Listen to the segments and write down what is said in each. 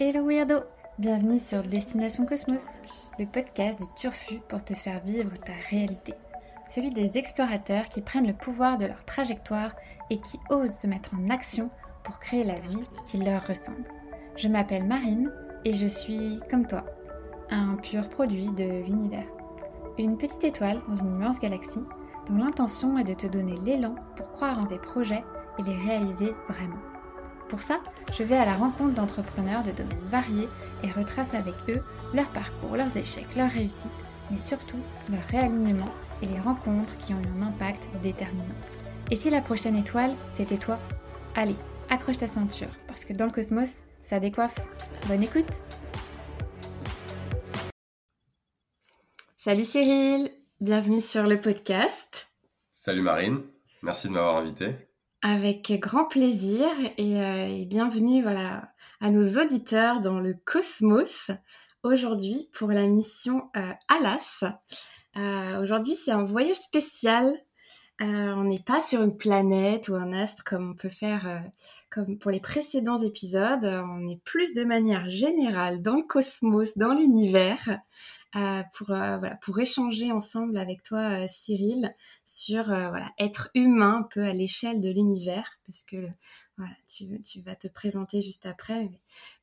Hello Weirdo Bienvenue sur Destination Cosmos, le podcast de Turfu pour te faire vivre ta réalité. Celui des explorateurs qui prennent le pouvoir de leur trajectoire et qui osent se mettre en action pour créer la vie qui leur ressemble. Je m'appelle Marine et je suis, comme toi, un pur produit de l'univers. Une petite étoile dans une immense galaxie dont l'intention est de te donner l'élan pour croire en tes projets et les réaliser vraiment. Pour ça, je vais à la rencontre d'entrepreneurs de domaines variés et retrace avec eux leur parcours, leurs échecs, leurs réussites, mais surtout leur réalignement et les rencontres qui ont eu un impact déterminant. Et si la prochaine étoile, c'était toi? Allez, accroche ta ceinture, parce que dans le cosmos, ça décoiffe. Bonne écoute Salut Cyril, bienvenue sur le podcast. Salut Marine, merci de m'avoir invité. Avec grand plaisir euh, et, bienvenue voilà, à nos auditeurs dans le cosmos aujourd'hui pour la mission euh, Alas. Euh, aujourd'hui, c'est un voyage spécial. on n'est pas sur une planète ou un astre comme on peut faire comme pour les précédents épisodes. On est plus de manière générale dans le cosmos, dans l'univers. Euh, pour, euh, voilà, pour échanger ensemble avec toi, euh, Cyril, sur voilà, être humain un peu à l'échelle de l'univers, parce que voilà, tu, tu, vas te présenter juste après,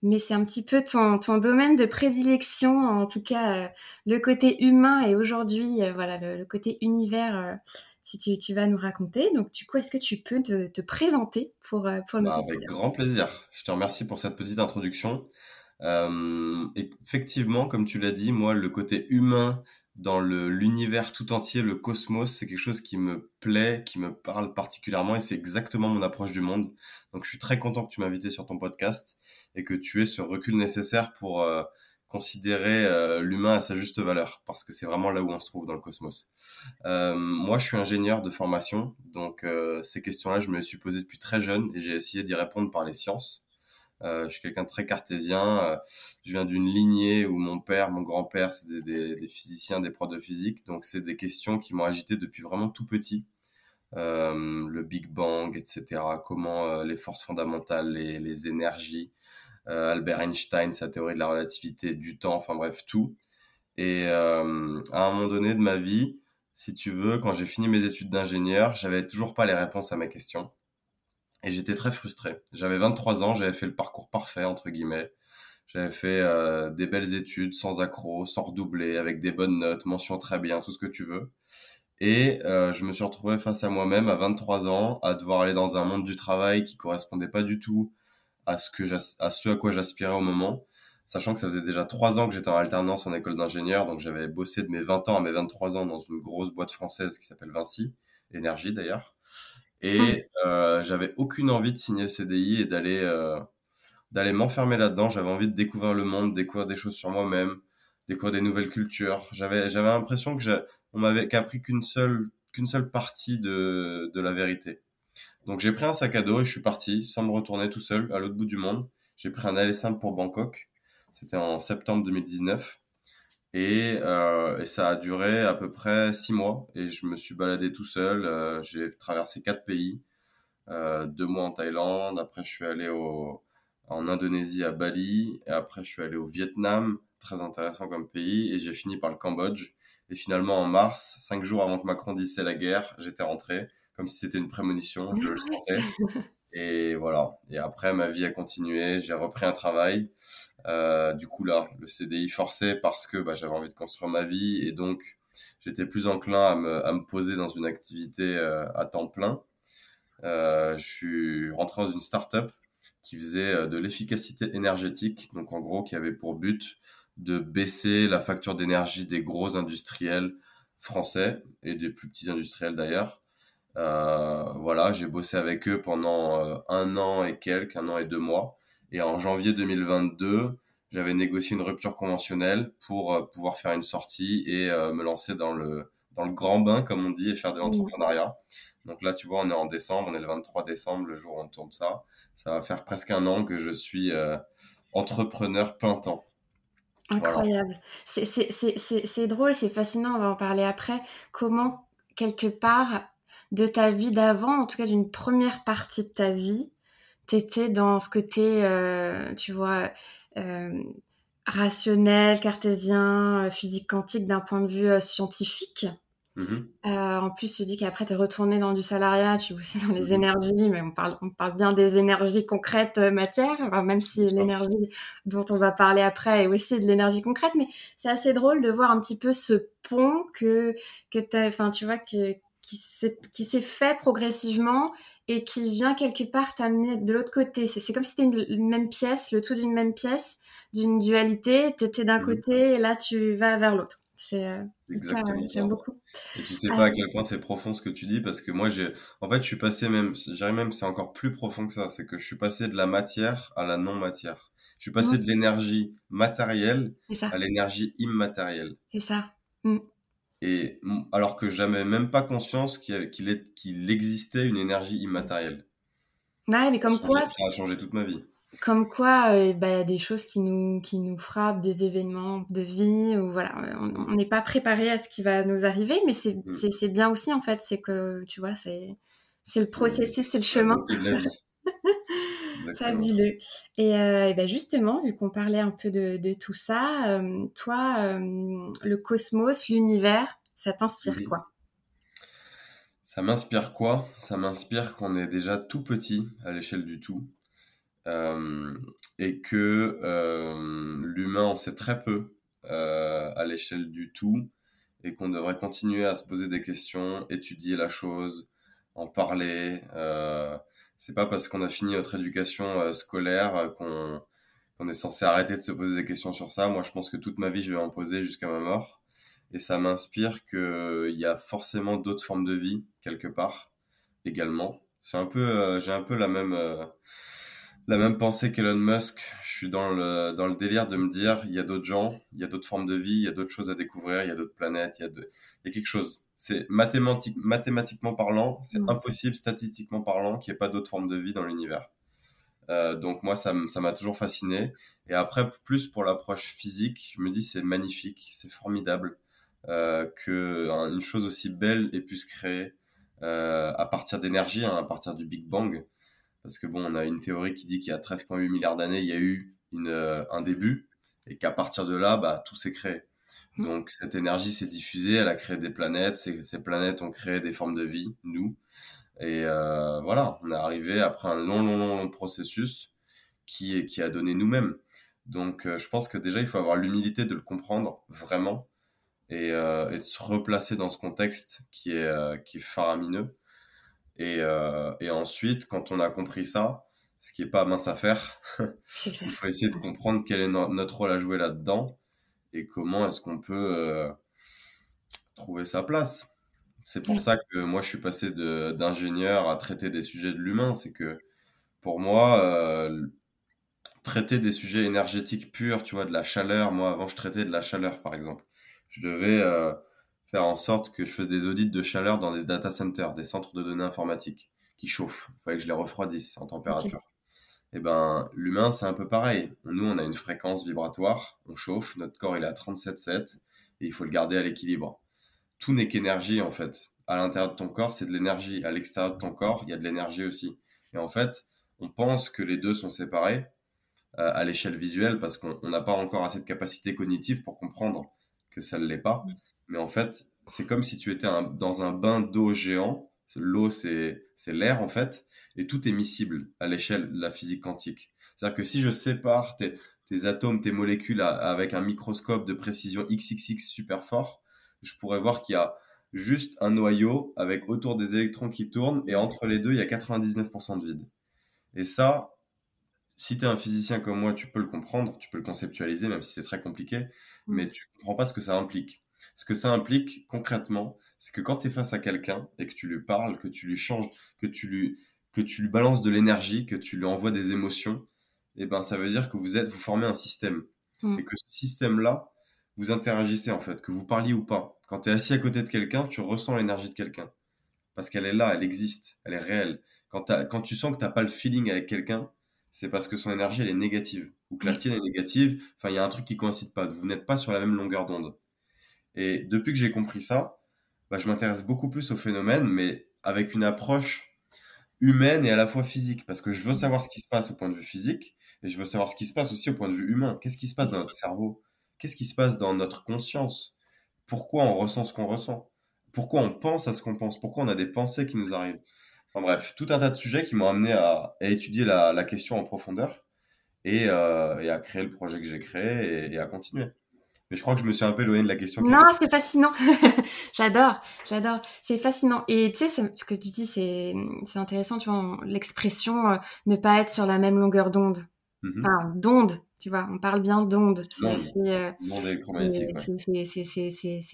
mais, c'est un petit peu ton, ton, domaine de prédilection, en tout cas le côté humain et aujourd'hui, voilà, le, côté univers. Tu, tu, tu, vas nous raconter. Donc, du coup, est-ce que tu peux te, te présenter pour, pour nous bah, Avec grand plaisir. Je te remercie pour cette petite introduction. Euh, effectivement, comme tu l'as dit, moi, le côté humain dans l'univers tout entier, le cosmos, c'est quelque chose qui me plaît, qui me parle particulièrement et c'est exactement mon approche du monde. Donc je suis très content que tu m'as invité sur ton podcast et que tu aies ce recul nécessaire pour euh, considérer euh, l'humain à sa juste valeur parce que c'est vraiment là où on se trouve dans le cosmos. Moi, je suis ingénieur de formation, donc ces questions-là, je me les suis posées depuis très jeune et j'ai essayé d'y répondre par les sciences. Euh, je suis quelqu'un de très cartésien. Euh, je viens d'une lignée où mon père, mon grand-père, c'est des, physiciens, des profs de physique. Donc, c'est des questions qui m'ont agité depuis vraiment tout petit. Euh, le Big Bang, etc. Comment les forces fondamentales, les, énergies. Albert Einstein, sa théorie de la relativité du temps, enfin bref, tout. Et à un moment donné de ma vie, si tu veux, quand j'ai fini mes études d'ingénieur, j'avais toujours pas les réponses à mes questions. Et j'étais très frustré. J'avais 23 ans, j'avais fait le parcours parfait, entre guillemets. J'avais fait euh, des belles études, sans accroc, sans redoubler, avec des bonnes notes, mention très bien, tout ce que tu veux. Et euh, je me suis retrouvé face à moi-même à 23 ans, à devoir aller dans un monde du travail qui correspondait pas du tout à ce, que à, ce à quoi j'aspirais au moment. Sachant que ça faisait déjà 3 ans que j'étais en alternance en école d'ingénieur, donc j'avais bossé de mes 20 ans à mes 23 ans dans une grosse boîte française qui s'appelle Vinci, Énergie d'ailleurs. Et euh, j'avais aucune envie de signer le CDI et d'aller euh, d'aller m'enfermer là-dedans. J'avais envie de découvrir le monde, découvrir des choses sur moi-même, découvrir des nouvelles cultures. J'avais j'avais l'impression que on m'avait qu'appris qu'une seule qu'une seule partie de de la vérité. Donc j'ai pris un sac à dos et je suis parti sans me retourner tout seul à l'autre bout du monde. J'ai pris un aller simple pour Bangkok. C'était en septembre 2019. Euh, et, ça a duré à peu près six mois. Et je me suis baladé tout seul. Euh, j'ai traversé quatre pays. Euh, deux mois en Thaïlande. Après, je suis allé au, en Indonésie à Bali. Et après, je suis allé au Vietnam. Très intéressant comme pays. Et j'ai fini par le Cambodge. Et finalement, en mars, cinq jours avant que Macron dise c'est la guerre, j'étais rentré. Comme si c'était une prémonition. Je le sentais. Et voilà. Et après, ma vie a continué. J'ai repris un travail. Euh, du coup, là, le CDI forcé parce que bah, j'avais envie de construire ma vie. Et donc, j'étais plus enclin à me, à me, poser dans une activité euh, à temps plein. Euh, je suis rentré dans une start-up qui faisait de l'efficacité énergétique. Donc, en gros, qui avait pour but de baisser la facture d'énergie des gros industriels français et des plus petits industriels d'ailleurs voilà, j'ai bossé avec eux pendant euh, un an et quelques, un an et deux mois. Et en janvier 2022, j'avais négocié une rupture conventionnelle pour euh, pouvoir faire une sortie et me lancer dans le, dans le grand bain, comme on dit, et faire de l'entrepreneuriat. Donc là, tu vois, on est en décembre, on est le 23 décembre, le jour où on tourne ça. Ça va faire presque un an que je suis entrepreneur plein temps. Incroyable. C'est drôle, c'est fascinant, on va en parler après. Comment, quelque part, de ta vie d'avant, en tout cas d'une première partie de ta vie, t'étais dans ce côté, euh, tu vois, euh, rationnel, cartésien, euh, physique quantique d'un point de vue euh, scientifique. Euh, en plus, tu dis qu'après, tu es retourné dans du salariat, tu bossais dans les Mhm. énergies, mais on parle, on parle bien des énergies concrètes matière, enfin, même si l'énergie dont on va parler après est aussi de l'énergie concrète, mais c'est assez drôle de voir un petit peu ce pont que, que enfin, tu vois, que, qui s'est, fait progressivement et qui vient quelque part t'amener de l'autre côté. C'est, c'est comme si c'était une, une même pièce, le tout d'une même pièce, d'une dualité, t'étais d'un côté et là tu vas vers l'autre. C'est, euh, C'est exactement j'aime ça. beaucoup. Et tu sais Ah. pas à quel point c'est profond ce que tu dis parce que moi j'ai en fait je suis passé même dirais même c'est encore plus profond que ça c'est que je suis passé de la matière à la non matière je suis passé Ouais. de l'énergie matérielle C'est à l'énergie immatérielle c'est ça. Mm. Et alors que j'avais même pas conscience qu'il existait une énergie immatérielle Ouais, mais ça comme quoi, changé, ça a changé toute ma vie comme quoi, euh, bah, il y a des choses qui nous, qui nous frappent, des événements de vie, ou voilà, on n'est pas préparé à ce qui va nous arriver, mais c'est, Mm. bien aussi en fait, c'est que tu vois, c'est, le processus, c'est le chemin. Fabuleux. Et, euh, et ben justement, vu qu'on parlait un peu de, de tout ça, euh, toi, euh, le cosmos, l'univers, ça t'inspire quoi? Ça m'inspire quoi? Ça m'inspire qu'on est déjà tout petit à l'échelle du tout et que l'humain en sait très peu à l'échelle du tout et qu'on devrait continuer à se poser des questions, étudier la chose, en parler. Euh, c'est pas parce qu'on a fini notre éducation euh, scolaire euh, qu'on est censé arrêter de se poser des questions sur ça. Moi, je pense que toute ma vie, je vais en poser jusqu'à ma mort. Et ça m'inspire qu'il y a forcément d'autres formes de vie quelque part également. C'est un peu, euh, j'ai un peu la même, euh, la même pensée qu'Elon Musk. Je suis dans le, dans le délire de me dire, il y a d'autres gens, il y a d'autres formes de vie, il y a d'autres choses à découvrir, il y a d'autres planètes, il y a, de, il y a quelque chose. C'est mathématique, mathématiquement parlant, c'est impossible, statistiquement parlant, qu'il n'y ait pas d'autres formes de vie dans l'univers. Euh, donc moi, ça m'a toujours fasciné. Et après, plus pour l'approche physique, je me dis c'est magnifique, c'est formidable euh, que hein, une chose aussi belle ait pu se créer euh, à partir d'énergie, hein, à partir du Big Bang. Parce que bon, on a une théorie qui dit qu'il y a 13,8 milliards d'années, il y a eu une, euh, un début, et qu'à partir de là, bah, tout s'est créé. Mm. Donc cette énergie s'est diffusée, elle a créé des planètes, ces, ces planètes ont créé des formes de vie, nous. Et euh, voilà, on est arrivé après un long, long, long, processus qui, qui a donné nous-mêmes. Donc euh, je pense que déjà, il faut avoir l'humilité de le comprendre vraiment et, euh, et de se replacer dans ce contexte qui est, qui est faramineux. Et, euh, et ensuite, quand on a compris ça, ce qui est pas mince à faire, il faut essayer de comprendre quel est no- notre rôle à jouer là-dedans et comment est-ce qu'on peut euh, trouver sa place. C'est pour Oui. ça que moi je suis passé d'ingénieur à traiter des sujets de l'humain. C'est que pour moi, euh, traiter des sujets énergétiques purs, tu vois, de la chaleur. Moi, avant, je traitais de la chaleur, par exemple. Je devais faire en sorte que je fasse des audits de chaleur dans des data centers, des centres de données informatiques qui chauffent. Il fallait que je les refroidisse en température. Et ben, l'humain, c'est un peu pareil. Nous, on a une fréquence vibratoire, on chauffe, notre corps, il est à 37,7 et il faut le garder à l'équilibre. Tout n'est qu'énergie, en fait. À l'intérieur de ton corps, c'est de l'énergie. À l'extérieur de ton corps, il y a de l'énergie aussi. Et en fait, on pense que les deux sont séparés euh, à l'échelle visuelle parce qu'on on n'a pas encore assez de capacité cognitive pour comprendre que ça ne l'est pas. Mais en fait, c'est comme si tu étais un- dans un bain d'eau géant. L'eau, c'est l'air, en fait, et tout est miscible à l'échelle de la physique quantique. C'est-à-dire que si je sépare tes, tes atomes, tes molécules à- avec un microscope de précision XXX super fort, je pourrais voir qu'il y a juste un noyau avec autour des électrons qui tournent, et entre les deux, il y a 99% de vide. Et ça, si tu es un physicien comme moi, tu peux le comprendre, tu peux le conceptualiser, même si c'est très compliqué, Mm. mais tu comprends pas ce que ça implique. Ce que ça implique concrètement, c'est que quand tu es face à quelqu'un et que tu lui parles, que tu lui changes, que tu lui, que tu lui balances de l'énergie, que tu lui envoies des émotions, et ben ça veut dire que vous êtes, vous formez un système. Mm. Et que ce système-là, vous interagissez en fait, que vous parliez ou pas. Quand tu es assis à côté de quelqu'un, tu ressens l'énergie de quelqu'un. Parce qu'elle est là, elle existe, elle est réelle. Quand, tu sens que tu n'as pas le feeling avec quelqu'un, c'est parce que son énergie, elle est négative. Ou que la tienne est négative. Enfin, il y a un truc qui coïncide pas. Vous n'êtes pas sur la même longueur d'onde. Et depuis que j'ai compris ça, bah, je m'intéresse beaucoup plus au phénomène, mais avec une approche humaine et à la fois physique. Parce que je veux savoir ce qui se passe au point de vue physique et je veux savoir ce qui se passe aussi au point de vue humain. Qu'est-ce qui se passe dans notre cerveau? Qu'est-ce qui se passe dans notre conscience? Pourquoi on ressent ce qu'on ressent? Pourquoi on pense à ce qu'on pense? Pourquoi on a des pensées qui nous arrivent? Enfin bref, tout un tas de sujets qui m'ont amené à, étudier la, question en profondeur euh, et, à créer le projet que j'ai créé et, à continuer. Mais je crois que je me suis un peu éloigné de la question. Non, c'est fascinant. j'adore, j'adore. C'est fascinant. Et tu sais, ce que tu dis, c'est intéressant, tu vois, l'expression euh, ne pas être sur la même longueur d'onde. Mmh enfin, d'onde, tu vois, on parle bien d'onde. C'est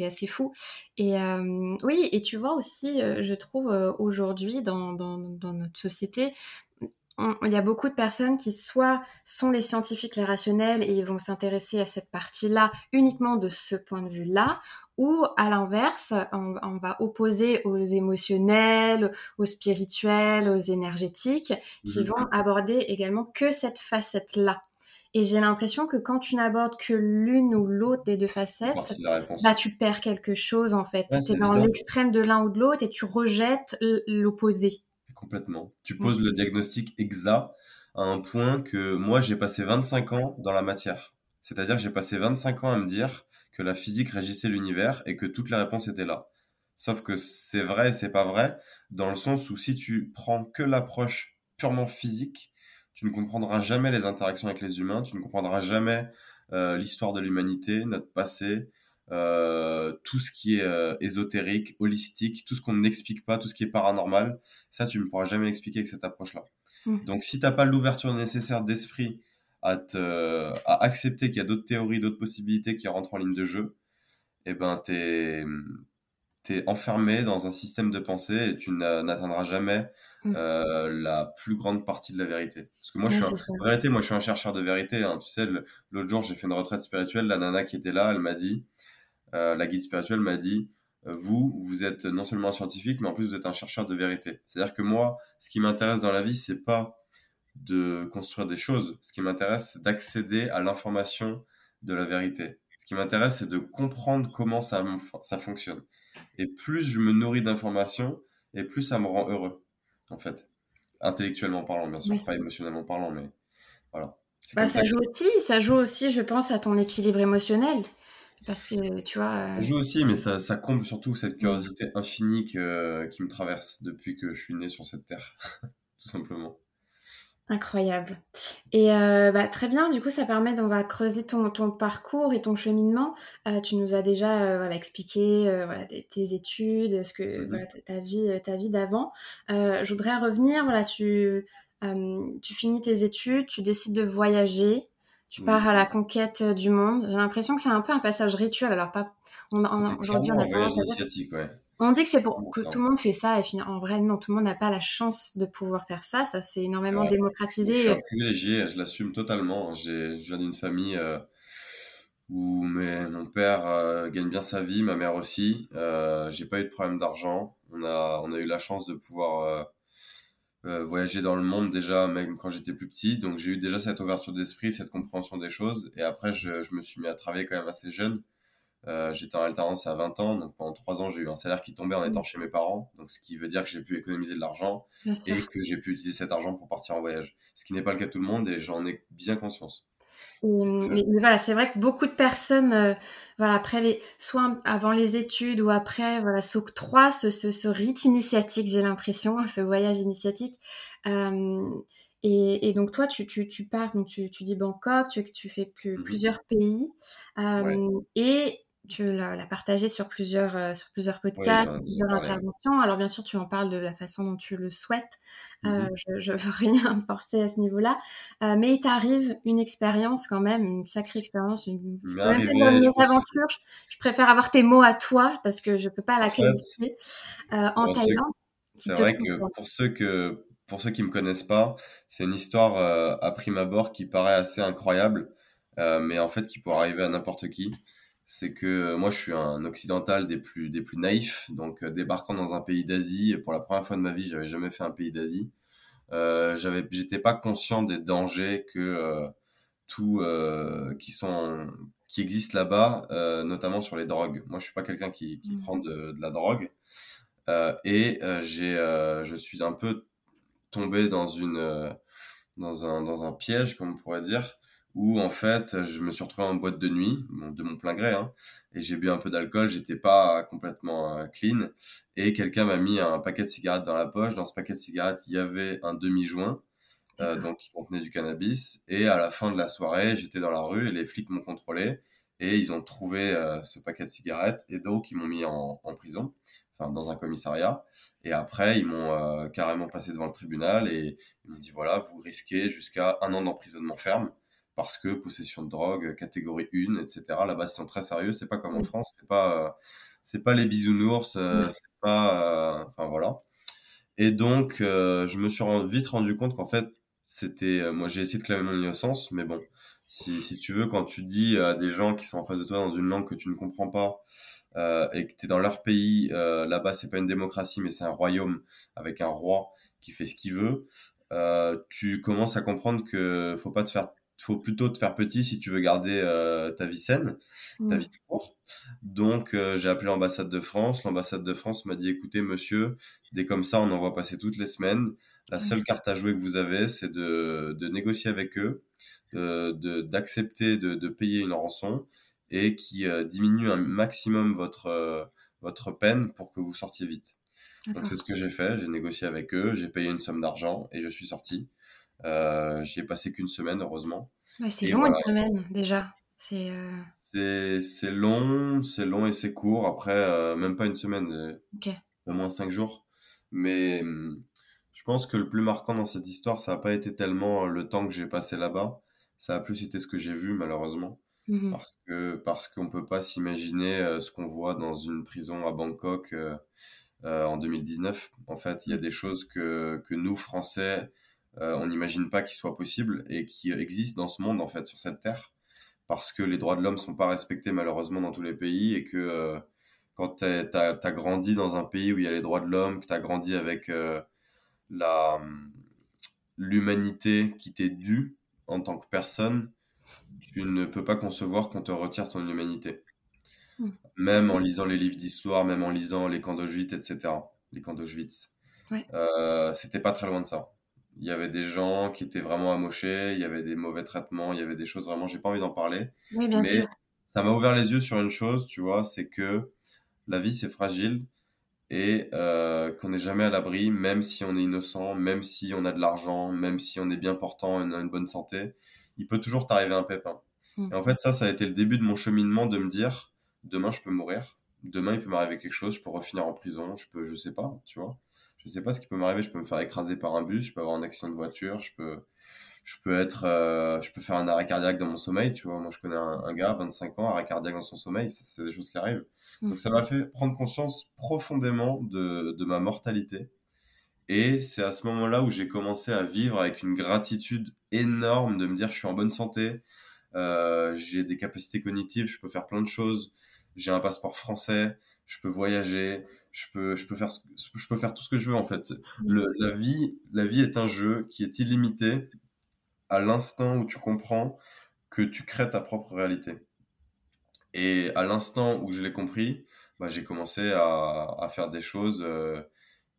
assez, fou. Et euh, oui, et tu vois aussi, euh, je trouve aujourd'hui dans, dans, notre société, il y a beaucoup de personnes qui soit sont les scientifiques, les rationnels, et ils vont s'intéresser à cette partie-là uniquement de ce point de vue-là, ou à l'inverse, on, on, va opposer aux émotionnels, aux spirituels, aux énergétiques, qui mmh vont aborder également que cette facette-là. Et j'ai l'impression que quand tu n'abordes que l'une ou l'autre des deux facettes, bah, tu perds quelque chose en fait. tu es dans l'extrême de l'un ou de l'autre et tu rejettes l'opposé. Complètement. Tu poses le diagnostic exact à un point que moi j'ai passé 25 ans dans la matière. C'est-à-dire que j'ai passé 25 ans à me dire que la physique régissait l'univers et que toutes les réponses étaient là. Sauf que c'est vrai et c'est pas vrai, dans le sens où si tu prends que l'approche purement physique, tu ne comprendras jamais les interactions avec les humains, tu ne comprendras jamais euh, l'histoire de l'humanité, notre passé, euh, tout ce qui est euh, ésotérique, holistique, tout ce qu'on n'explique pas, tout ce qui est paranormal, ça tu ne pourras jamais l'expliquer avec cette approche-là. Mmh. Donc si tu n'as pas l'ouverture nécessaire d'esprit à, te, à accepter qu'il y a d'autres théories, d'autres possibilités qui rentrent en ligne de jeu, eh ben tu es, es, enfermé dans un système de pensée et tu n'atteindras jamais Mmh. Euh, la plus grande partie de la vérité. Parce que moi, je suis un, en réalité, moi, je suis un chercheur de vérité. Hein. Tu sais, l'autre jour, j'ai fait une retraite spirituelle. La nana qui était là, elle m'a dit, euh, la guide spirituelle m'a dit, euh, vous, vous êtes non seulement un scientifique, mais en plus, vous êtes un chercheur de vérité. C'est-à-dire que moi, ce qui m'intéresse dans la vie, c'est pas de construire des choses. Ce qui m'intéresse, c'est d'accéder à l'information de la vérité. Ce qui m'intéresse, c'est de comprendre comment ça, ça fonctionne. Et plus je me nourris d'informations, et plus ça me rend heureux en fait. Intellectuellement parlant, bien sûr, pas émotionnellement parlant, mais voilà. Bah, ça, joue aussi, ça joue aussi, je pense, à ton équilibre émotionnel. Parce que, tu vois... Ça joue aussi, mais ça, ça comble surtout cette curiosité infinie qui me traverse depuis que je suis né sur cette terre, tout simplement. Incroyable. Et euh, bah, très bien, du coup, ça permet, on va creuser ton, ton parcours et ton cheminement. Euh, tu nous as déjà euh, voilà, expliqué voilà, tes études, ce que, voilà, ta vie, ta vie d'avant. je voudrais revenir, voilà, tu, tu finis tes études, tu décides de voyager, tu pars à la conquête du monde. J'ai l'impression que c'est un peu un passage rituel. Alors, pas, on, aujourd'hui, on a tendance ouais. On dit que c'est pour que tout le monde fait ça, et en vrai, non, tout le monde n'a pas la chance de pouvoir faire ça. Ça, c'est énormément démocratisé. Je suis privilégié, je l'assume totalement. Je viens d'une famille euh, où mon père euh, gagne bien sa vie, ma mère aussi. Euh, j'ai pas eu de problème d'argent. On a, on a eu la chance de pouvoir voyager dans le monde déjà, même quand j'étais plus petit. Donc j'ai eu déjà cette ouverture d'esprit, cette compréhension des choses. Et après, je, je me suis mis à travailler quand même assez jeune. Euh, j'étais en alternance à 20 ans, donc pendant 3 ans, j'ai eu un salaire qui tombait en étant chez mes parents, donc ce qui veut dire que j'ai pu économiser de l'argent et que j'ai pu utiliser cet argent pour partir en voyage. Ce qui n'est pas le cas de tout le monde et j'en ai bien conscience. Mais, voilà, c'est vrai que beaucoup de personnes, euh, voilà, après les, soit avant les études ou après, voilà, s'octroient ce, ce, ce, rite initiatique, j'ai l'impression, ce voyage initiatique. Euh, et, et, donc toi, tu, tu, tu pars, donc tu, tu dis Bangkok, tu, tu fais plus, mmh plusieurs pays, euh, et tu l'as partagé sur plusieurs, euh, sur plusieurs podcasts, plusieurs interventions. Alors bien sûr, tu en parles de la façon dont tu le souhaites. Euh, mmh je ne veux rien forcer à ce niveau-là. Euh, mais il t'arrive une expérience quand même, une sacrée expérience, une, une aventure. Je, préfère avoir tes mots à toi parce que je ne peux pas la qualifier en Thaïlande. C'est vrai que pour ceux que pour ceux qui me connaissent pas, c'est une histoire à prime abord qui paraît assez incroyable, mais en fait qui pourrait arriver à n'importe qui c'est que euh, moi je suis un occidental des plus des plus naïfs. Donc euh, débarquant dans un pays d'Asie pour la première fois de ma vie j'avais jamais fait un pays d'Asie. Euh, j'avais j'étais pas conscient des dangers que euh, tout qui sont qui existent là-bas notamment sur les drogues. Moi je suis pas quelqu'un qui, qui mmh. prend de, de, la drogue. Et j'ai je suis un peu tombé dans une dans un dans un piège, comme on pourrait dire, où en fait je me suis retrouvé en boîte de nuit, de mon plein gré, hein, et j'ai bu un peu d'alcool, j'étais pas complètement clean, et quelqu'un m'a mis un paquet de cigarettes dans la poche. Dans ce paquet de cigarettes, il y avait un demi-joint euh, donc qui contenait du cannabis. Et à la fin de la soirée, j'étais dans la rue et les flics m'ont contrôlé et ils ont trouvé euh, ce paquet de cigarettes et donc ils m'ont mis en, prison, enfin dans un commissariat. Et après, ils m'ont euh, carrément passé devant le tribunal et ils m'ont dit voilà, vous risquez jusqu'à un an d'emprisonnement ferme parce que possession de drogue, catégorie 1, etc. Là-bas, ils sont très sérieux. C'est pas comme en France, c'est pas, c'est pas les bisounours, c'est pas, enfin voilà. Et donc, je me suis vite rendu compte qu'en fait, c'était euh, moi j'ai essayé de clamer mon innocence mais bon si, si tu veux quand tu dis à des gens qui sont en face de toi dans une langue que tu ne comprends pas euh, et que tu es dans leur pays euh, là-bas c'est pas une démocratie mais c'est un royaume avec un roi qui fait ce qu'il veut euh, tu commences à comprendre que faut pas te faire faut plutôt te faire petit si tu veux garder euh, ta vie saine, ta vie courte. Donc, j'ai appelé l'ambassade de France. L'ambassade de France m'a dit, écoutez, monsieur, dès comme ça, on en va passer toutes les semaines. La seule carte à jouer que vous avez, c'est de, de, négocier avec eux, d'accepter de, de, payer une rançon et qui euh, diminue un maximum votre, euh, votre peine pour que vous sortiez vite. Donc c'est ce que j'ai fait, j'ai négocié avec eux, j'ai payé une somme d'argent et je suis sorti. Euh, J'y ai passé qu'une semaine, heureusement. c'est long une semaine déjà. Euh, c'est long, c'est long et c'est court. Après, même pas une semaine, au moins cinq jours. Mais hum, je pense que le plus marquant dans cette histoire, ça n'a pas été tellement le temps que j'ai passé là-bas, ça a plus été ce que j'ai vu malheureusement. Mmh parce que parce qu'on peut pas s'imaginer euh, ce qu'on voit dans une prison à Bangkok euh, euh, en 2019. En fait, il y a des choses que, que nous Français on n'imagine pas qu'il soit possible et qui existent dans ce monde en fait sur cette terre parce que les droits de l'homme sont pas respectés malheureusement dans tous les pays et que quand tu as, grandi dans un pays où il y a les droits de l'homme, que tu as grandi avec la l'humanité qui t'est due en tant que personne, tu ne peux pas concevoir qu'on te retire ton humanité. Hmm. Même en lisant les livres d'histoire, même en lisant les camps d'Auschwitz, etc. Les camps d'Auschwitz. Euh, c'était pas très loin de ça. Il y avait des gens qui étaient vraiment amochés, il y avait des mauvais traitements, il y avait des choses vraiment, j'ai pas envie d'en parler. mais ça m'a ouvert les yeux sur une chose, tu vois, c'est que la vie c'est fragile et euh, qu'on n'est jamais à l'abri, même si on est innocent, même si on a de l'argent, même si on est bien portant, on a une bonne santé, il peut toujours t'arriver un pépin. Mm. Et en fait, ça, ça a été le début de mon cheminement de me dire, demain je peux mourir, demain il peut m'arriver quelque chose, je peux refinir en prison, je peux, je sais pas, tu vois, je sais pas ce qui peut m'arriver, je peux me faire écraser par un bus, je peux avoir un accident de voiture, je peux, je peux être, euh, je peux faire un arrêt cardiaque dans mon sommeil, tu vois. Moi, je connais un, un gars, 25 ans, arrêt cardiaque dans son sommeil, c'est des choses qui arrivent. Mm. Donc ça m'a fait prendre conscience profondément de, de ma mortalité. Et c'est à ce moment-là où j'ai commencé à vivre avec une gratitude énorme de me dire je suis en bonne santé, euh, j'ai des capacités cognitives, je peux faire plein de choses, j'ai un passeport français, je peux voyager, je peux, je peux, faire, je peux faire tout ce que je veux en fait. Mm. Le, la, vie, la vie est un jeu qui est illimité à l'instant où tu comprends que tu crées ta propre réalité. Et à l'instant où je l'ai compris, bah, j'ai commencé à, à, faire des choses euh,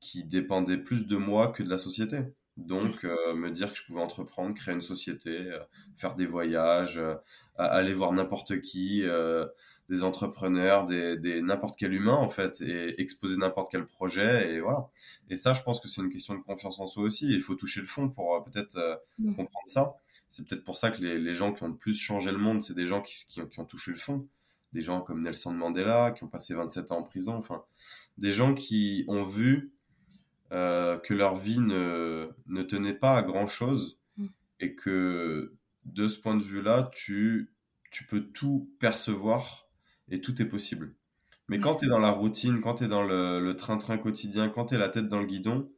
qui dépendaient plus de moi que de la société. Donc, euh, me dire que je pouvais entreprendre, créer une société, euh, faire des voyages, aller voir n'importe qui, des entrepreneurs, des, des n'importe quel humain en fait, et exposer n'importe quel projet, et voilà. Et ça, je pense que c'est une question de confiance en soi aussi. Il faut toucher le fond pour peut-être mmh. comprendre ça. C'est peut-être pour ça que les, les, gens qui ont le plus changé le monde, c'est des gens qui, qui, qui ont touché le fond des gens comme Nelson Mandela qui ont passé 27 ans en prison, enfin des gens qui ont vu euh, que leur vie ne, ne, tenait pas à grand chose mm. et que de ce point de vue-là, tu, tu peux tout percevoir et tout est possible. Mais quand tu es dans la routine, quand tu es dans le train-train quotidien, quand tu es la tête dans le guidon,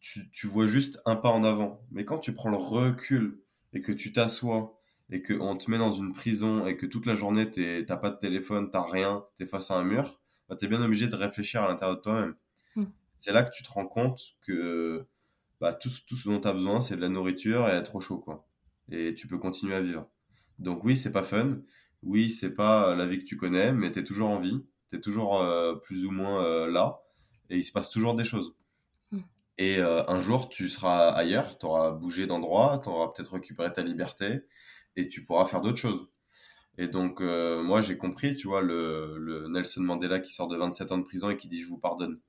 tu, tu vois juste un pas en avant. Mais quand tu prends le recul et que tu t'assois et qu'on te met dans une prison et que toute la journée t'as pas de téléphone, t'as rien, t'es face à un mur, bah, t'es bien obligé de réfléchir à l'intérieur de toi-même. C'est là que tu te rends compte que bah, tout, tout ce dont t'as besoin, c'est de la nourriture et être au chaud, quoi. Et tu peux continuer à vivre. Donc oui, c'est pas fun. Oui, c'est pas la vie que tu connais, mais t'es toujours en vie. T'es toujours euh, plus ou moins euh, là. Et il se passe toujours des choses. Hmm. Et euh, un jour, tu seras ailleurs, tu auras bougé d'endroit, tu auras peut-être récupéré ta liberté et tu pourras faire d'autres choses. Et donc, euh, moi, j'ai compris, tu vois, le, le, Nelson Mandela qui sort de 27 ans de prison et qui dit je vous pardonne.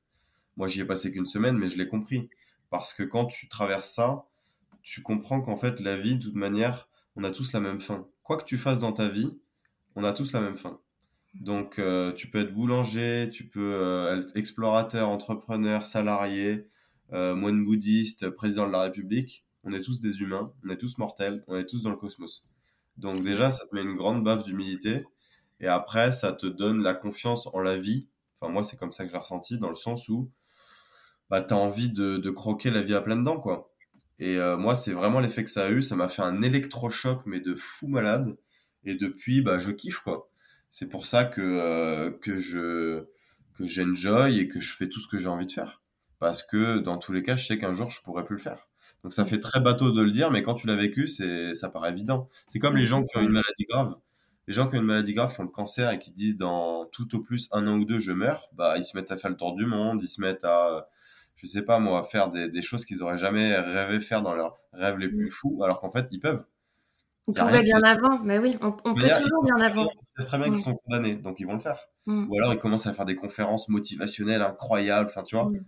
Moi, j'y ai passé qu'une semaine, mais je l'ai compris. Parce que quand tu traverses ça, tu comprends qu'en fait, la vie, de toute manière, on a tous la même fin. Quoi que tu fasses dans ta vie, on a tous la même fin. Donc, euh, tu peux être boulanger, tu peux euh, être explorateur, entrepreneur, salarié, euh, moine bouddhiste, président de la République. On est tous des humains, on est tous mortels, on est tous dans le cosmos. Donc déjà, ça te met une grande baffe d'humilité. Et après, ça te donne la confiance en la vie. Enfin, moi, c'est comme ça que je l'ai ressenti, dans le sens où bah, tu as envie de, croquer la vie à plein dents, quoi. Et moi, c'est vraiment l'effet que ça a eu. Ça m'a fait un électrochoc, mais de fou malade. Et depuis, bah, je kiffe, quoi. C'est pour ça que, euh, que je que j'enjoy et que je fais tout ce que j'ai envie de faire. Parce que dans tous les cas, je sais qu'un jour, je pourrais plus le faire. Donc ça fait très bateau de le dire, mais quand tu l'as vécu, c'est ça paraît évident. C'est comme les gens qui ont une maladie grave. Les gens qui ont une maladie grave, qui ont le cancer et qui disent dans tout au plus un an ou deux, je meurs, bah ils se mettent à faire le tour du monde, ils se mettent à, je sais pas moi, à faire des, des choses qu'ils auraient jamais rêvé faire dans leurs rêves les plus fous, alors qu'en fait ils peuvent. On pouvait bien avant, mais oui, on, peut toujours bien avant. Ils savent très bien qu'ils mm. sont condamnés, donc ils vont le faire. Mm. Ou alors ils commencent à faire des conférences motivationnelles incroyables, enfin tu vois. Mm.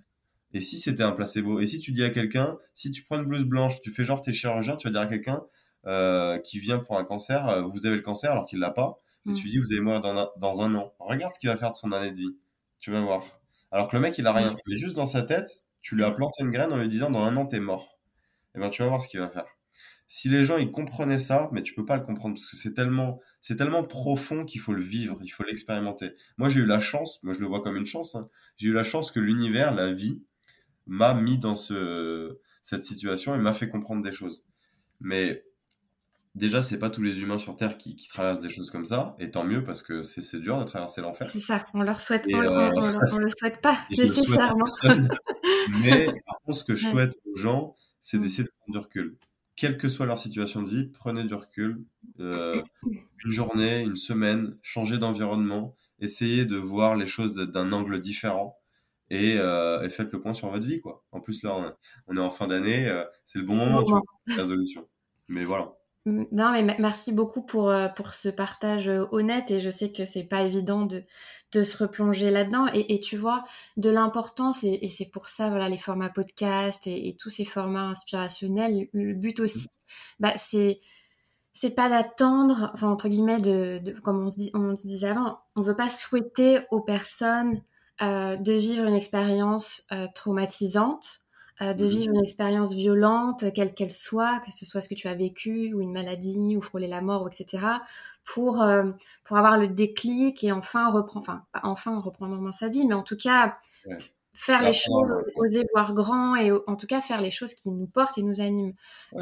Et si c'était un placebo Et si tu dis à quelqu'un, si tu prends une blouse blanche, tu fais genre t'es chirurgien, tu vas dire à quelqu'un euh, qui vient pour un cancer, euh, vous avez le cancer alors qu'il l'a pas, et tu dis vous allez mourir dans un, dans un an. Regarde ce qu'il va faire de son année de vie. Tu vas voir. Alors que le mec il a rien. Mais juste dans sa tête, tu lui as planté une graine en lui disant dans un an t'es mort. Et eh ben tu vas voir ce qu'il va faire. Si les gens ils comprenaient ça, mais tu peux pas le comprendre parce que c'est tellement c'est tellement profond qu'il faut le vivre, il faut l'expérimenter. Moi j'ai eu la chance, moi je le vois comme une chance, hein. j'ai eu la chance que l'univers, la vie, m'a mis dans ce, cette situation et m'a fait comprendre des choses. Mais déjà, c'est pas tous les humains sur Terre qui, qui, traversent des choses comme ça, et tant mieux parce que c'est dur de traverser l'enfer. C'est ça, on leur souhaite, on, euh, le souhaite pas nécessairement. Mais par contre, ce que je souhaite aux gens, c'est d'essayer de prendre du recul. Quelle que soit leur situation de vie, prenez du recul. Euh, une journée, une semaine, changez d'environnement, essayez de voir les choses d'un angle différent euh, et, faites le point sur votre vie. Quoi. En plus, là, on, est en fin d'année, euh, c'est le bon moment, tu vois, résolution. Mais voilà. Non, mais merci beaucoup pour, euh, pour ce partage honnête et je sais que c'est pas évident de, de se replonger là-dedans. Et, tu vois de l'importance et, c'est pour ça voilà les formats podcast et, tous ces formats inspirationnels le but aussi bah c'est c'est pas d'attendre enfin entre guillemets de, comme on se, dit, on se disait avant on veut pas souhaiter aux personnes euh, de vivre une expérience euh, traumatisante, euh, de mhm. vivre une expérience violente, quelle qu'elle soit, que ce soit ce que tu as vécu, ou une maladie, ou frôler la mort, etc., pour, pour avoir le déclic et enfin reprendre, enfin, pas enfin reprendre en main sa vie, mais en tout cas, faire les choses, oser voir grand, et en tout cas faire les choses qui nous portent et nous animent.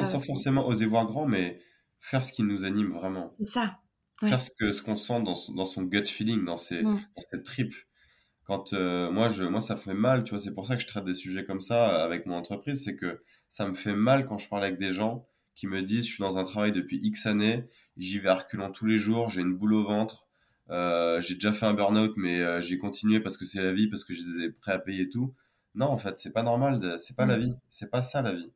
sans forcément oser voir grand, mais faire ce qui nous anime vraiment. C'est ça. Faire ce qu'on ce qu'on sent dans son, dans son gut feeling, dans, ses, dans cette trip quand euh, moi je moi ça me fait mal tu vois c'est pour ça que je traite des sujets comme ça avec mon entreprise c'est que ça me fait mal quand je parle avec des gens qui me disent je suis dans un travail depuis X années j'y vais à reculant tous les jours j'ai une boule au ventre euh, j'ai déjà fait un burn-out mais euh, j'ai continué parce que c'est la vie parce que j'étais prêt à payer tout. Non en fait c'est pas normal c'est pas la vie c'est pas ça la vie.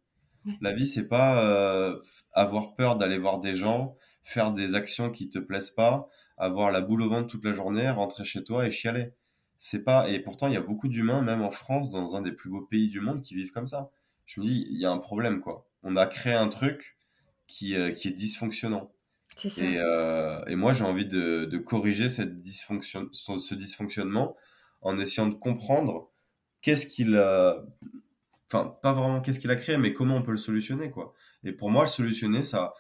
La vie c'est pas avoir peur d'aller voir des gens faire des actions qui te plaisent pas avoir la boule au ventre toute la journée rentrer chez toi et chialer c'est pas et pourtant il y a beaucoup d'humains même en France dans un des plus beaux pays du monde qui vivent comme ça. Je me dis il y a un problème quoi. On a créé un truc qui, euh, qui est dysfonctionnant. Et, euh, et, moi j'ai envie de, de, corriger cette dysfonction ce dysfonctionnement en essayant de comprendre qu'est-ce qu'il a enfin pas vraiment qu'est-ce qu'il a créé mais comment on peut le solutionner quoi. Et pour moi le solutionner ça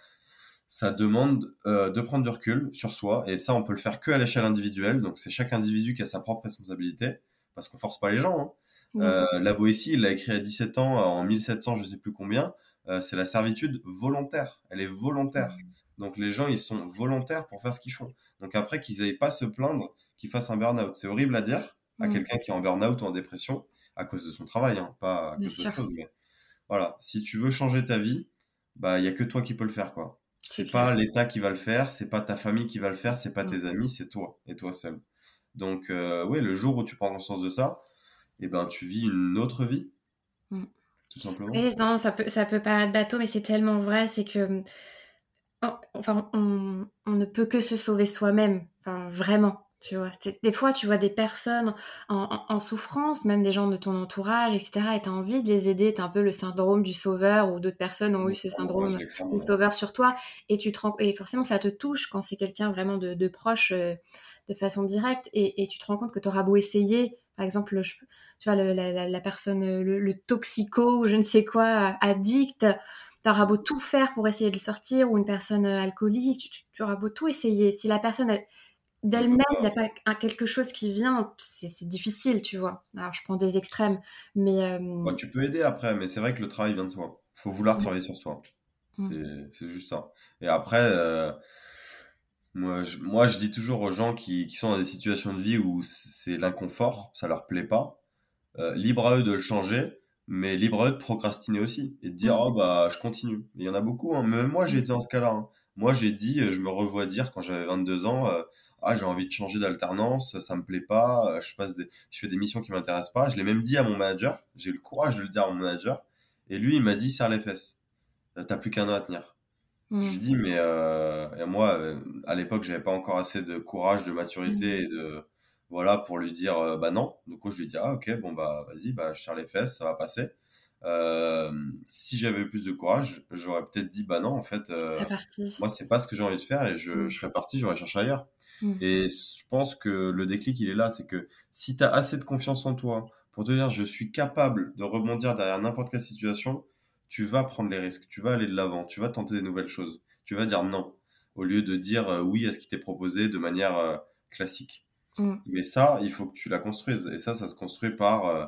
ça demande euh, de prendre du recul sur soi, et ça, on peut le faire que à l'échelle individuelle. Donc, c'est chaque individu qui a sa propre responsabilité, parce qu'on force pas les gens. Hein. Euh, la Boétie, il l'a écrit à 17 ans, en 1700, je sais plus combien. Euh, c'est la servitude volontaire. Elle est volontaire. Donc, les gens, ils sont volontaires pour faire ce qu'ils font. Donc, après, qu'ils n'aillent pas se plaindre qu'ils fassent un burn-out. C'est horrible à dire à quelqu'un qui est en burn-out ou en dépression à cause de son travail, hein, pas à cause de choses. Mais voilà, si tu veux changer ta vie, bah il y a que toi qui peux le faire, quoi. C'est pas l'État qui va le faire, c'est pas ta famille qui va le faire, c'est pas tes amis, c'est toi et toi seul. Donc, euh, oui, le jour où tu prends conscience de ça, eh ben, tu vis une autre vie. Mm. tout simplement. Oui, non, ça peut, ça peut paraître bateau, mais c'est tellement vrai, c'est que enfin, on, on, ne peut que se sauver soi-même, enfin, vraiment. Tu vois, des fois, tu vois des personnes en, en, souffrance, même des gens de ton entourage, etc. Et tu as envie de les aider. Tu as un peu le syndrome du sauveur, ou d'autres personnes ont eu ce syndrome du sauveur sur toi. Et, tu te rends, et forcément, ça te touche quand c'est quelqu'un vraiment de, de proche, euh, de façon directe. Et, et, tu te rends compte que tu auras beau essayer, par exemple, tu vois, le, la, la, personne, le, le, toxico, ou je ne sais quoi, addict auras beau tout faire pour essayer de le sortir, ou une personne euh, alcoolique, tu, auras beau tout essayer. Si la personne d'elle-même, il n'y a pas quelque chose qui vient, c'est difficile, tu vois. Alors, je prends des extrêmes, mais... Euh, tu peux aider après, mais c'est vrai que le travail vient de soi. Il faut vouloir travailler sur soi. C'est juste ça. Et après, euh, moi, je, moi, je dis toujours aux gens qui, qui, sont dans des situations de vie où c'est l'inconfort, ça leur plaît pas, libre à eux de le changer, mais libre de procrastiner aussi et de dire oh bah je continue. Il y en a beaucoup, hein. même moi j'ai été dans ce cas-là. Hein. Moi j'ai dit, euh, je me revois dire quand j'avais 22 ans, euh, ah j'ai envie de changer d'alternance, ça me plaît pas, euh, je passe des, je fais des missions qui m'intéressent pas. Je l'ai même dit à mon manager, j'ai eu le courage de le dire à mon manager, et lui il m'a dit serre les fesses, t'as plus qu'un an à tenir. Je lui dis mais et moi à l'époque j'avais pas encore assez de courage, de maturité et de voilà, pour lui dire euh, bah non. Donc je lui dis ah ok bon bah vas-y bah je serre les fesses, ça va passer. Euh, si j'avais eu plus de courage, j'aurais peut-être dit bah non en fait euh, moi c'est pas ce que j'ai envie de faire et je, mm. je serais parti, j'aurais cherché ailleurs. Mm. Et je pense que le déclic il est là, c'est que si tu as assez de confiance en toi pour te dire je suis capable de rebondir derrière n'importe quelle situation, tu vas prendre les risques, tu vas aller de l'avant, tu vas tenter des nouvelles choses, tu vas dire non au lieu de dire oui à ce qui t'est proposé de manière classique. Mm. Mais ça, il faut que tu la construises. Et ça, ça se construit par euh,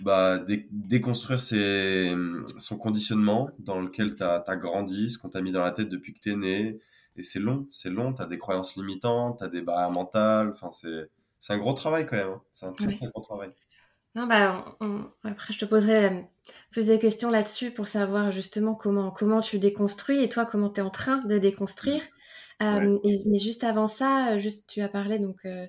bah, déconstruire ses, son conditionnement dans lequel tu as, grandi, ce qu'on t'a mis dans la tête depuis que tu es né. Et c'est long, c'est long. Tu as des croyances limitantes, tu as des barrières mentales. Enfin, c'est un gros travail quand même. Hein. C'est un très, très gros travail. Non, bah, après, je te poserai euh, plus des questions là-dessus pour savoir justement comment, comment tu déconstruis et toi, comment tu es en train de déconstruire. Euh, mais juste avant ça, juste tu as parlé donc euh,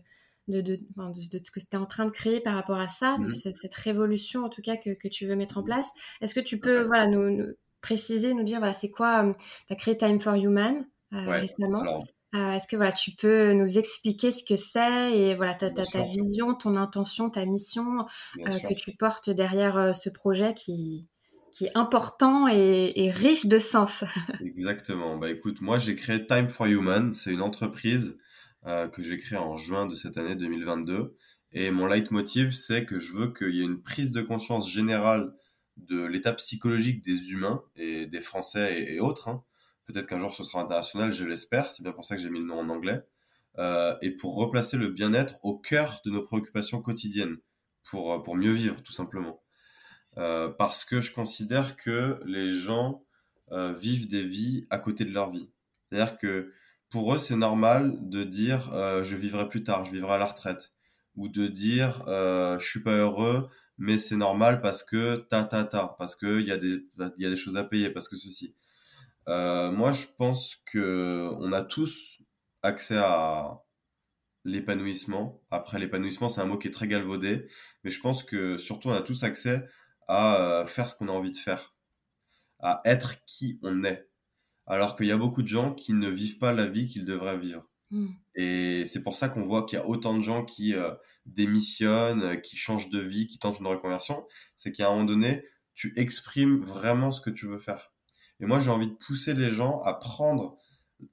de, de, de, ce que tu es en train de créer par rapport à ça, de mmh cette, révolution en tout cas que, que tu veux mettre en place. Est-ce que tu peux voilà, nous, préciser, nous dire voilà, c'est quoi Tu as créé Time for Human? Récemment. Est-ce que voilà, tu peux nous expliquer ce que c'est et voilà ta, ta, ta, vision, ton intention, ta mission que tu portes derrière ce projet qui, qui est important et, riche de sens? Exactement. Bah écoute, moi j'ai créé Time for Human. C'est une entreprise euh, que j'ai créée en juin de cette année 2022. Et mon leitmotiv, c'est que je veux qu'il y ait une prise de conscience générale de l'état psychologique des humains et des Français et, autres. Hein. Peut-être qu'un jour ce sera international, je l'espère. C'est bien pour ça que j'ai mis le nom en anglais. Euh, et pour replacer le bien-être au cœur de nos préoccupations quotidiennes, pour, pour mieux vivre tout simplement. Euh, parce que je considère que les gens euh, vivent des vies à côté de leur vie. C'est-à-dire que pour eux, c'est normal de dire euh, je vivrai plus tard, je vivrai à la retraite, ou de dire je suis pas heureux, mais c'est normal parce que ta ta ta, parce que il y y a des choses à payer, parce que ceci. Moi, je pense que on a tous accès à l'épanouissement. Après, l'épanouissement, c'est un mot qui est très galvaudé, mais je pense que surtout on a tous accès à euh, faire ce qu'on a envie de faire, à être qui on est. Alors qu'il y a beaucoup de gens qui ne vivent pas la vie qu'ils devraient vivre. Hmm. Et c'est pour ça qu'on voit qu'il y a autant de gens qui euh, démissionnent, euh, qui changent de vie, qui tentent une reconversion. C'est qu'à un moment donné, tu exprimes vraiment ce que tu veux faire. Et moi, j'ai envie de pousser les gens à prendre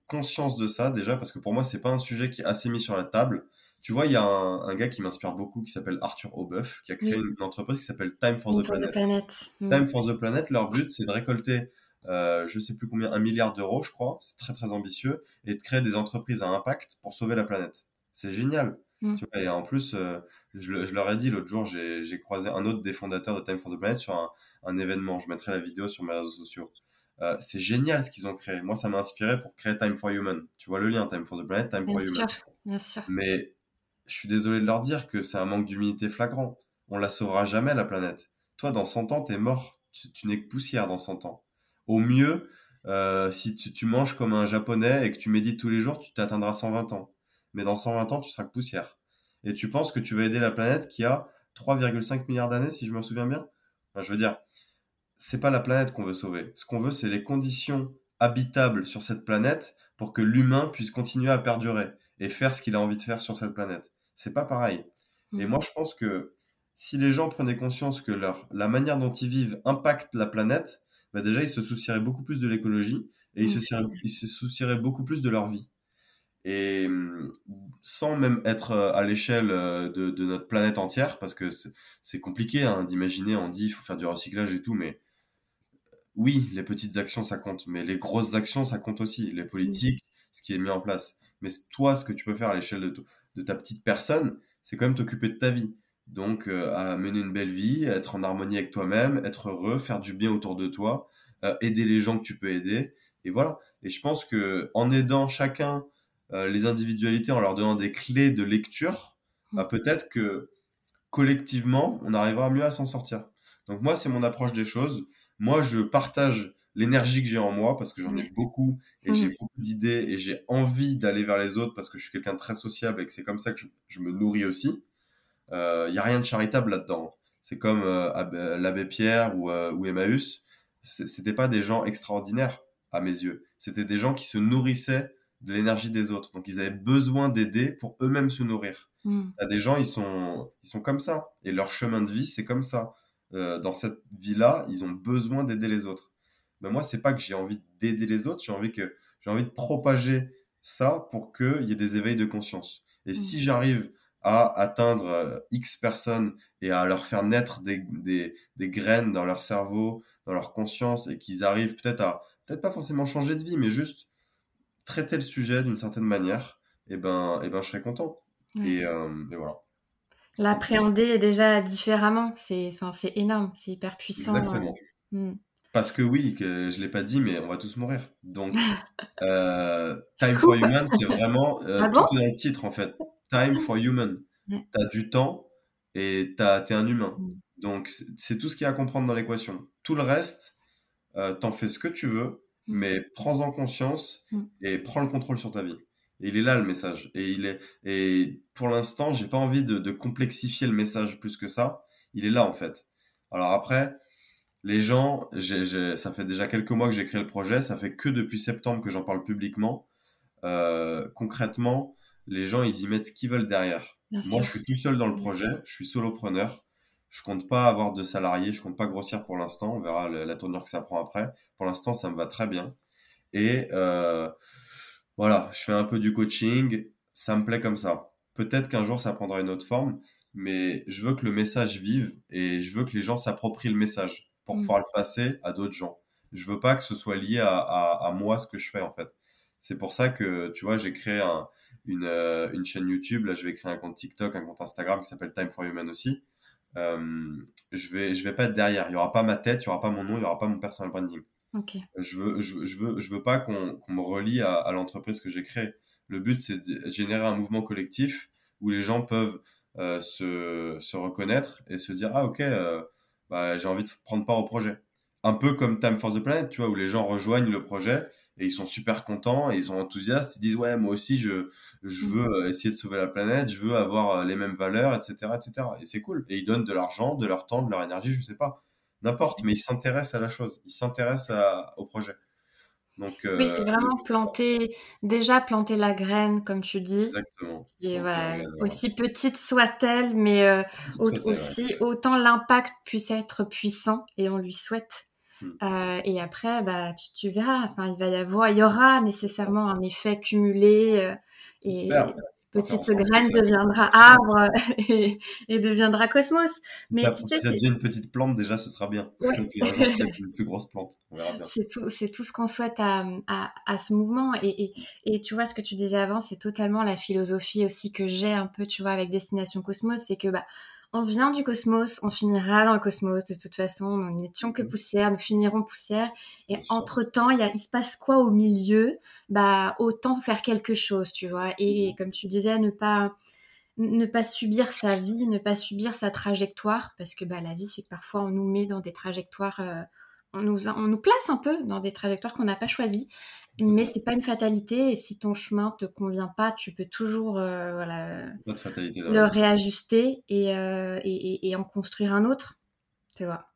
conscience de ça déjà, parce que pour moi, c'est pas un sujet qui est assez mis sur la table. Tu vois, il y a un, gars qui m'inspire beaucoup qui s'appelle Arthur Aubeuf, qui a créé une, entreprise qui s'appelle Time for, the, Planet. Mm. Time for the Planet, leur but, c'est de récolter, euh, je sais plus combien, un milliard d'euros, je crois, c'est très très ambitieux, et de créer des entreprises à impact pour sauver la planète. C'est génial. Mm. Tu vois, et en plus, euh, je, je, leur ai dit l'autre jour, j'ai croisé un autre des fondateurs de Time for the Planet sur un, un événement. Je mettrai la vidéo sur mes réseaux sociaux. Euh, c'est génial ce qu'ils ont créé. Moi, ça m'a inspiré pour créer Time for Human. Tu vois le lien, Time for the Planet, Time for Human. Bien sûr. Mais je suis désolé de leur dire que c'est un manque d'humilité flagrant. On la sauvera jamais, la planète. Toi, dans 100 ans, t'es mort. Tu, n'es que poussière dans 100 ans. Au mieux, euh, si tu, manges comme un japonais et que tu médites tous les jours, tu t'atteindras 120 ans. Mais dans 120 ans, tu seras que poussière. Et tu penses que tu vas aider la planète qui a 3,5 milliards d'années, si je me souviens bien? Je veux dire, c'est pas la planète qu'on veut sauver. Ce qu'on veut, c'est les conditions habitables sur cette planète pour que l'humain puisse continuer à perdurer et faire ce qu'il a envie de faire sur cette planète. C'est pas pareil. Et mm. moi, je pense que si les gens prenaient conscience que leur, la manière dont ils vivent impacte la planète, bah déjà, ils se soucieraient beaucoup plus de l'écologie et ils, se ils se soucieraient beaucoup plus de leur vie. Et mm, sans même être euh, à l'échelle euh, de, de, notre planète entière, parce que c'est compliqué hein, d'imaginer, on dit il faut faire du recyclage et tout, mais oui, les petites actions, ça compte, mais les grosses actions, ça compte aussi. Les politiques, ce qui est mis en place. Mais toi, ce que tu peux faire à l'échelle de, de, ta petite personne, c'est quand même t'occuper de ta vie. Donc, euh, à mener une belle vie, être en harmonie avec toi-même, être heureux, faire du bien autour de toi, euh, aider les gens que tu peux aider. Et voilà. Et je pense que en aidant chacun euh, les individualités, en leur donnant des clés de lecture, bah, mmh. peut-être que collectivement, on arrivera mieux à s'en sortir. Donc moi, c'est mon approche des choses. Moi, je partage l'énergie que j'ai en moi parce que j'en ai beaucoup et j'ai beaucoup d'idées et j'ai envie d'aller vers les autres parce que je suis quelqu'un de très sociable et que c'est comme ça que je, me nourris aussi. Il euh, n'y a rien de charitable là-dedans. C'est comme euh, l'abbé Pierre ou, euh, ou Emmaüs. C'était pas des gens extraordinaires à mes yeux. C'était des gens qui se nourrissaient de l'énergie des autres. Donc ils avaient besoin d'aider pour eux-mêmes se nourrir. Mm. Il y a des gens, ils sont, ils sont comme ça. Et leur chemin de vie, c'est comme ça. Euh, dans cette vie-là, ils ont besoin d'aider les autres. Mais moi, c'est pas que j'ai envie d'aider les autres, j'ai envie que j'ai envie de propager ça pour qu'il y ait des éveils de conscience. Et si mmh. j'arrive à atteindre euh, X personnes et à leur faire naître des, des, des graines dans leur cerveau, dans leur conscience, et qu'ils arrivent peut-être à, peut-être pas forcément changer de vie, mais juste traiter le sujet d'une certaine manière, et eh ben, et eh ben, je serais content. Et, euh, et, voilà. L'appréhender déjà différemment, c'est enfin, énorme, c'est hyper puissant. Exactement. Hmm. Parce que oui, que je l'ai pas dit, mais on va tous mourir. Donc, euh, Time for Human, c'est vraiment euh, ah tout dans le titre en fait. Time for Human. Tu as du temps et tu es un humain. Hmm. Donc, c'est tout ce qu'il y a à comprendre dans l'équation. Tout le reste, euh, t'en fais ce que tu veux, hmm. mais prends-en conscience et prends le contrôle sur ta vie. Il est là le message. Et il est et pour l'instant, j'ai pas envie de, complexifier le message plus que ça. Il est là en fait. Alors après, les gens, ça fait déjà quelques mois que j'ai créé le projet. Ça fait que depuis septembre que j'en parle publiquement. Euh, concrètement, les gens, ils y mettent ce qu'ils veulent derrière. Moi, je suis tout seul dans le projet. Je suis solopreneur. Je compte pas avoir de salariés. Je compte pas grossir pour l'instant. On verra la, tournure que ça prend après. Pour l'instant, ça me va très bien. Et euh, voilà, je fais un peu du coaching, ça me plaît comme ça. Peut-être qu'un jour ça prendra une autre forme, mais je veux que le message vive et je veux que les gens s'approprient le message pour mm. pouvoir le passer à d'autres gens. Je veux pas que ce soit lié à, moi ce que je fais en fait. C'est pour ça que tu vois, j'ai créé une, euh, une, chaîne YouTube. Là, je vais créer un compte TikTok, un compte Instagram qui s'appelle Time for Human aussi. Euh, je vais, je vais pas être derrière. Il y aura pas ma tête, il y aura pas mon nom, il y aura pas mon personal branding. Je veux, je, veux, je veux pas qu'on me relie à, l'entreprise que j'ai créée. Le but, c'est de générer un mouvement collectif où les gens peuvent euh, se, se, reconnaître et se dire Ah, ok, euh, bah, j'ai envie de prendre part au projet. Un peu comme Time for the Planet, tu vois, où les gens rejoignent le projet et ils sont super contents et ils sont enthousiastes. Ils disent Ouais, moi aussi, je, je mmh. veux euh, essayer de sauver la planète, je veux avoir les mêmes valeurs, etc. etc. Et c'est cool. Et ils donnent de l'argent, de leur temps, de leur énergie, je sais pas n'importe, mais ils s'intéressent à la chose, ils s'intéressent au projet. Donc, oui, c'est euh, vraiment planter, déjà planter la graine, comme tu dis. Exactement. Et voilà, euh, aussi petite soit-elle, mais euh, aussi autant l'impact puisse être puissant, et on lui souhaite. Hmm. et après, bah, tu, verras, enfin, il va y avoir, il y aura nécessairement un effet cumulé. et, petite graine deviendra arbre et, deviendra cosmos. Mais ça, tu sais, si une petite plante, déjà, ce sera bien. une plus grosse plante. C'est tout, c'est tout ce qu'on souhaite à, à, ce mouvement. Et, et, tu vois, ce que tu disais avant, c'est totalement la philosophie aussi que j'ai un peu, tu vois, avec Destination Cosmos, c'est que bah on vient du cosmos, on finira dans le cosmos de toute façon, nous n'étions que mhm. poussière, nous finirons poussière. Et entre-temps, il, il se passe quoi au milieu? Bah autant faire quelque chose, tu vois. Et mhm. comme tu disais, ne pas ne pas subir sa vie, ne pas subir sa trajectoire, parce que bah, la vie fait que parfois on nous met dans des trajectoires, euh, on, nous, on nous place un peu dans des trajectoires qu'on n'a pas choisies mais c'est pas une fatalité et si ton chemin te convient pas, tu peux toujours euh, voilà, le réajuster et, euh, et, et, en construire un autre, tu vois.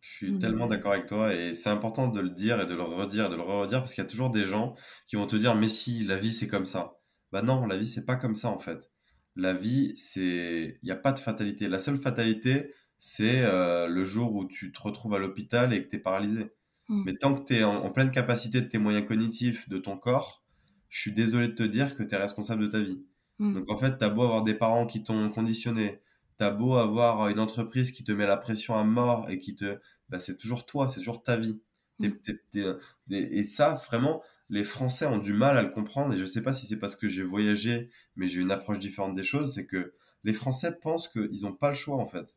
Je suis tellement d'accord avec toi et c'est important de le dire et de le redire et de le redire parce qu'il y a toujours des gens qui vont te dire mais si la vie c'est comme ça. Bah non, la vie c'est pas comme ça en fait. La vie c'est il n'y a pas de fatalité. La seule fatalité c'est euh, le jour où tu te retrouves à l'hôpital et que tu es paralysé. Mm. Mais tant que tu es en, pleine capacité de tes moyens cognitifs, de ton corps, je suis désolé de te dire que tu es responsable de ta vie. Mm. Donc en fait, tu as beau avoir des parents qui t'ont conditionné, tu as beau avoir une entreprise qui te met la pression à mort et qui te... Bah, c'est toujours toi, c'est toujours ta vie. Mm. et ça, vraiment, les Français ont du mal à le comprendre. Et je sais pas si c'est parce que j'ai voyagé, mais j'ai une approche différente des choses. C'est que les Français pensent qu'ils n'ont pas le choix, en fait.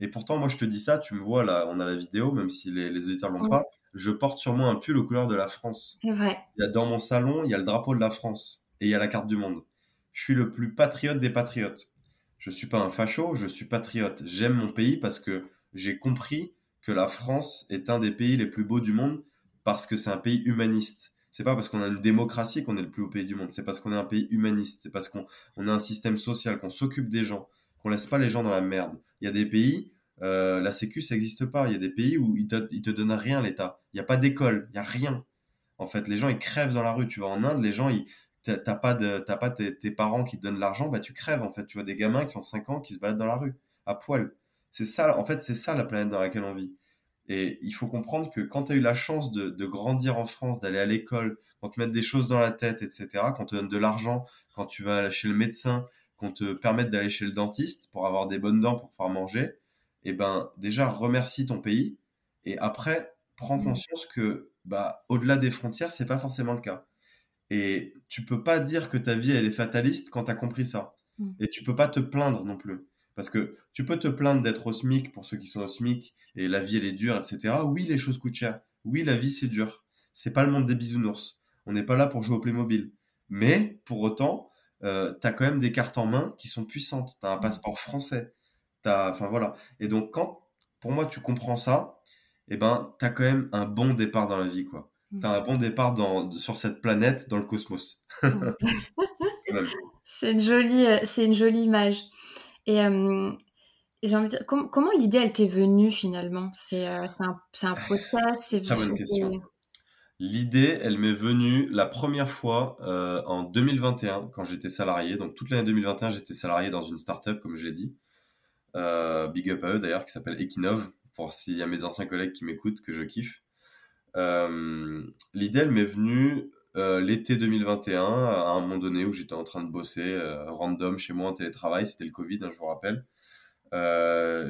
Et pourtant, moi, je te dis ça, tu me vois là, on a la vidéo, même si les, les auditeurs l'ont pas je porte sur moi un pull aux couleurs de la France. Vrai. Il y a dans mon salon, il y a le drapeau de la France et il y a la carte du monde. Je suis le plus patriote des patriotes. Je suis pas un facho, je suis patriote. J'aime mon pays parce que j'ai compris que la France est un des pays les plus beaux du monde parce que c'est un pays humaniste. C'est pas parce qu'on a une démocratie qu'on est le plus beau pays du monde. C'est parce qu'on est un pays humaniste. C'est parce qu'on a un système social, qu'on s'occupe des gens, qu'on laisse pas les gens dans la merde. Il y a des pays euh, la sécu, ça n'existe pas. Il y a des pays où ils te, donnent rien, l'État. Il n'y a pas d'école, il n'y a rien. En fait, les gens, ils crèvent dans la rue. Tu vas en Inde, les gens, ils, t'as pas, de, pas tes, parents qui te donnent l'argent, bah tu crèves, en fait. Tu vois des gamins qui ont 5 ans qui se baladent dans la rue, à poil. C'est ça, en fait, c'est ça la planète dans laquelle on vit. Et il faut comprendre que quand tu as eu la chance de, grandir en France, d'aller à l'école, qu'on te mette des choses dans la tête, etc., qu'on te donne de l'argent, quand tu vas chez le médecin, qu'on te permette d'aller chez le dentiste pour avoir des bonnes dents pour pouvoir manger, eh ben déjà remercie ton pays et après prends mmh. conscience que bah au-delà des frontières, c'est pas forcément le cas. Et tu peux pas dire que ta vie elle est fataliste quand tu as compris ça. Mmh. Et tu peux pas te plaindre non plus. Parce que tu peux te plaindre d'être au SMIC pour ceux qui sont au SMIC et la vie elle est dure, etc. Oui, les choses coûtent cher. Oui, la vie c'est dur. C'est pas le monde des bisounours. On n'est pas là pour jouer au Playmobil. Mais pour autant, euh, tu as quand même des cartes en main qui sont puissantes. Tu as un mmh. passeport français. Enfin voilà. Et donc, quand pour moi tu comprends ça, et eh ben, tu as quand même un bon départ dans la vie. quoi. Mm. Tu as un bon départ dans, sur cette planète, dans le cosmos. c'est une, jolie, euh, c'est une jolie image. Et euh, j'ai envie de dire, comment l'idée, elle t'est venue finalement? C'est euh, un, un podcast c'est. L'idée, elle m'est venue la première fois en 2021, quand j'étais salarié. Donc toute l'année 2021, j'étais salarié dans une startup, comme je l'ai dit. Euh, big up à eux d'ailleurs, qui s'appelle Equinov, pour s'il y a mes anciens collègues qui m'écoutent, que je kiffe. Euh, l'idée, elle m'est venue euh, l'été 2021, à un moment donné où j'étais en train de bosser random chez moi en télétravail, c'était le Covid, hein, je vous rappelle.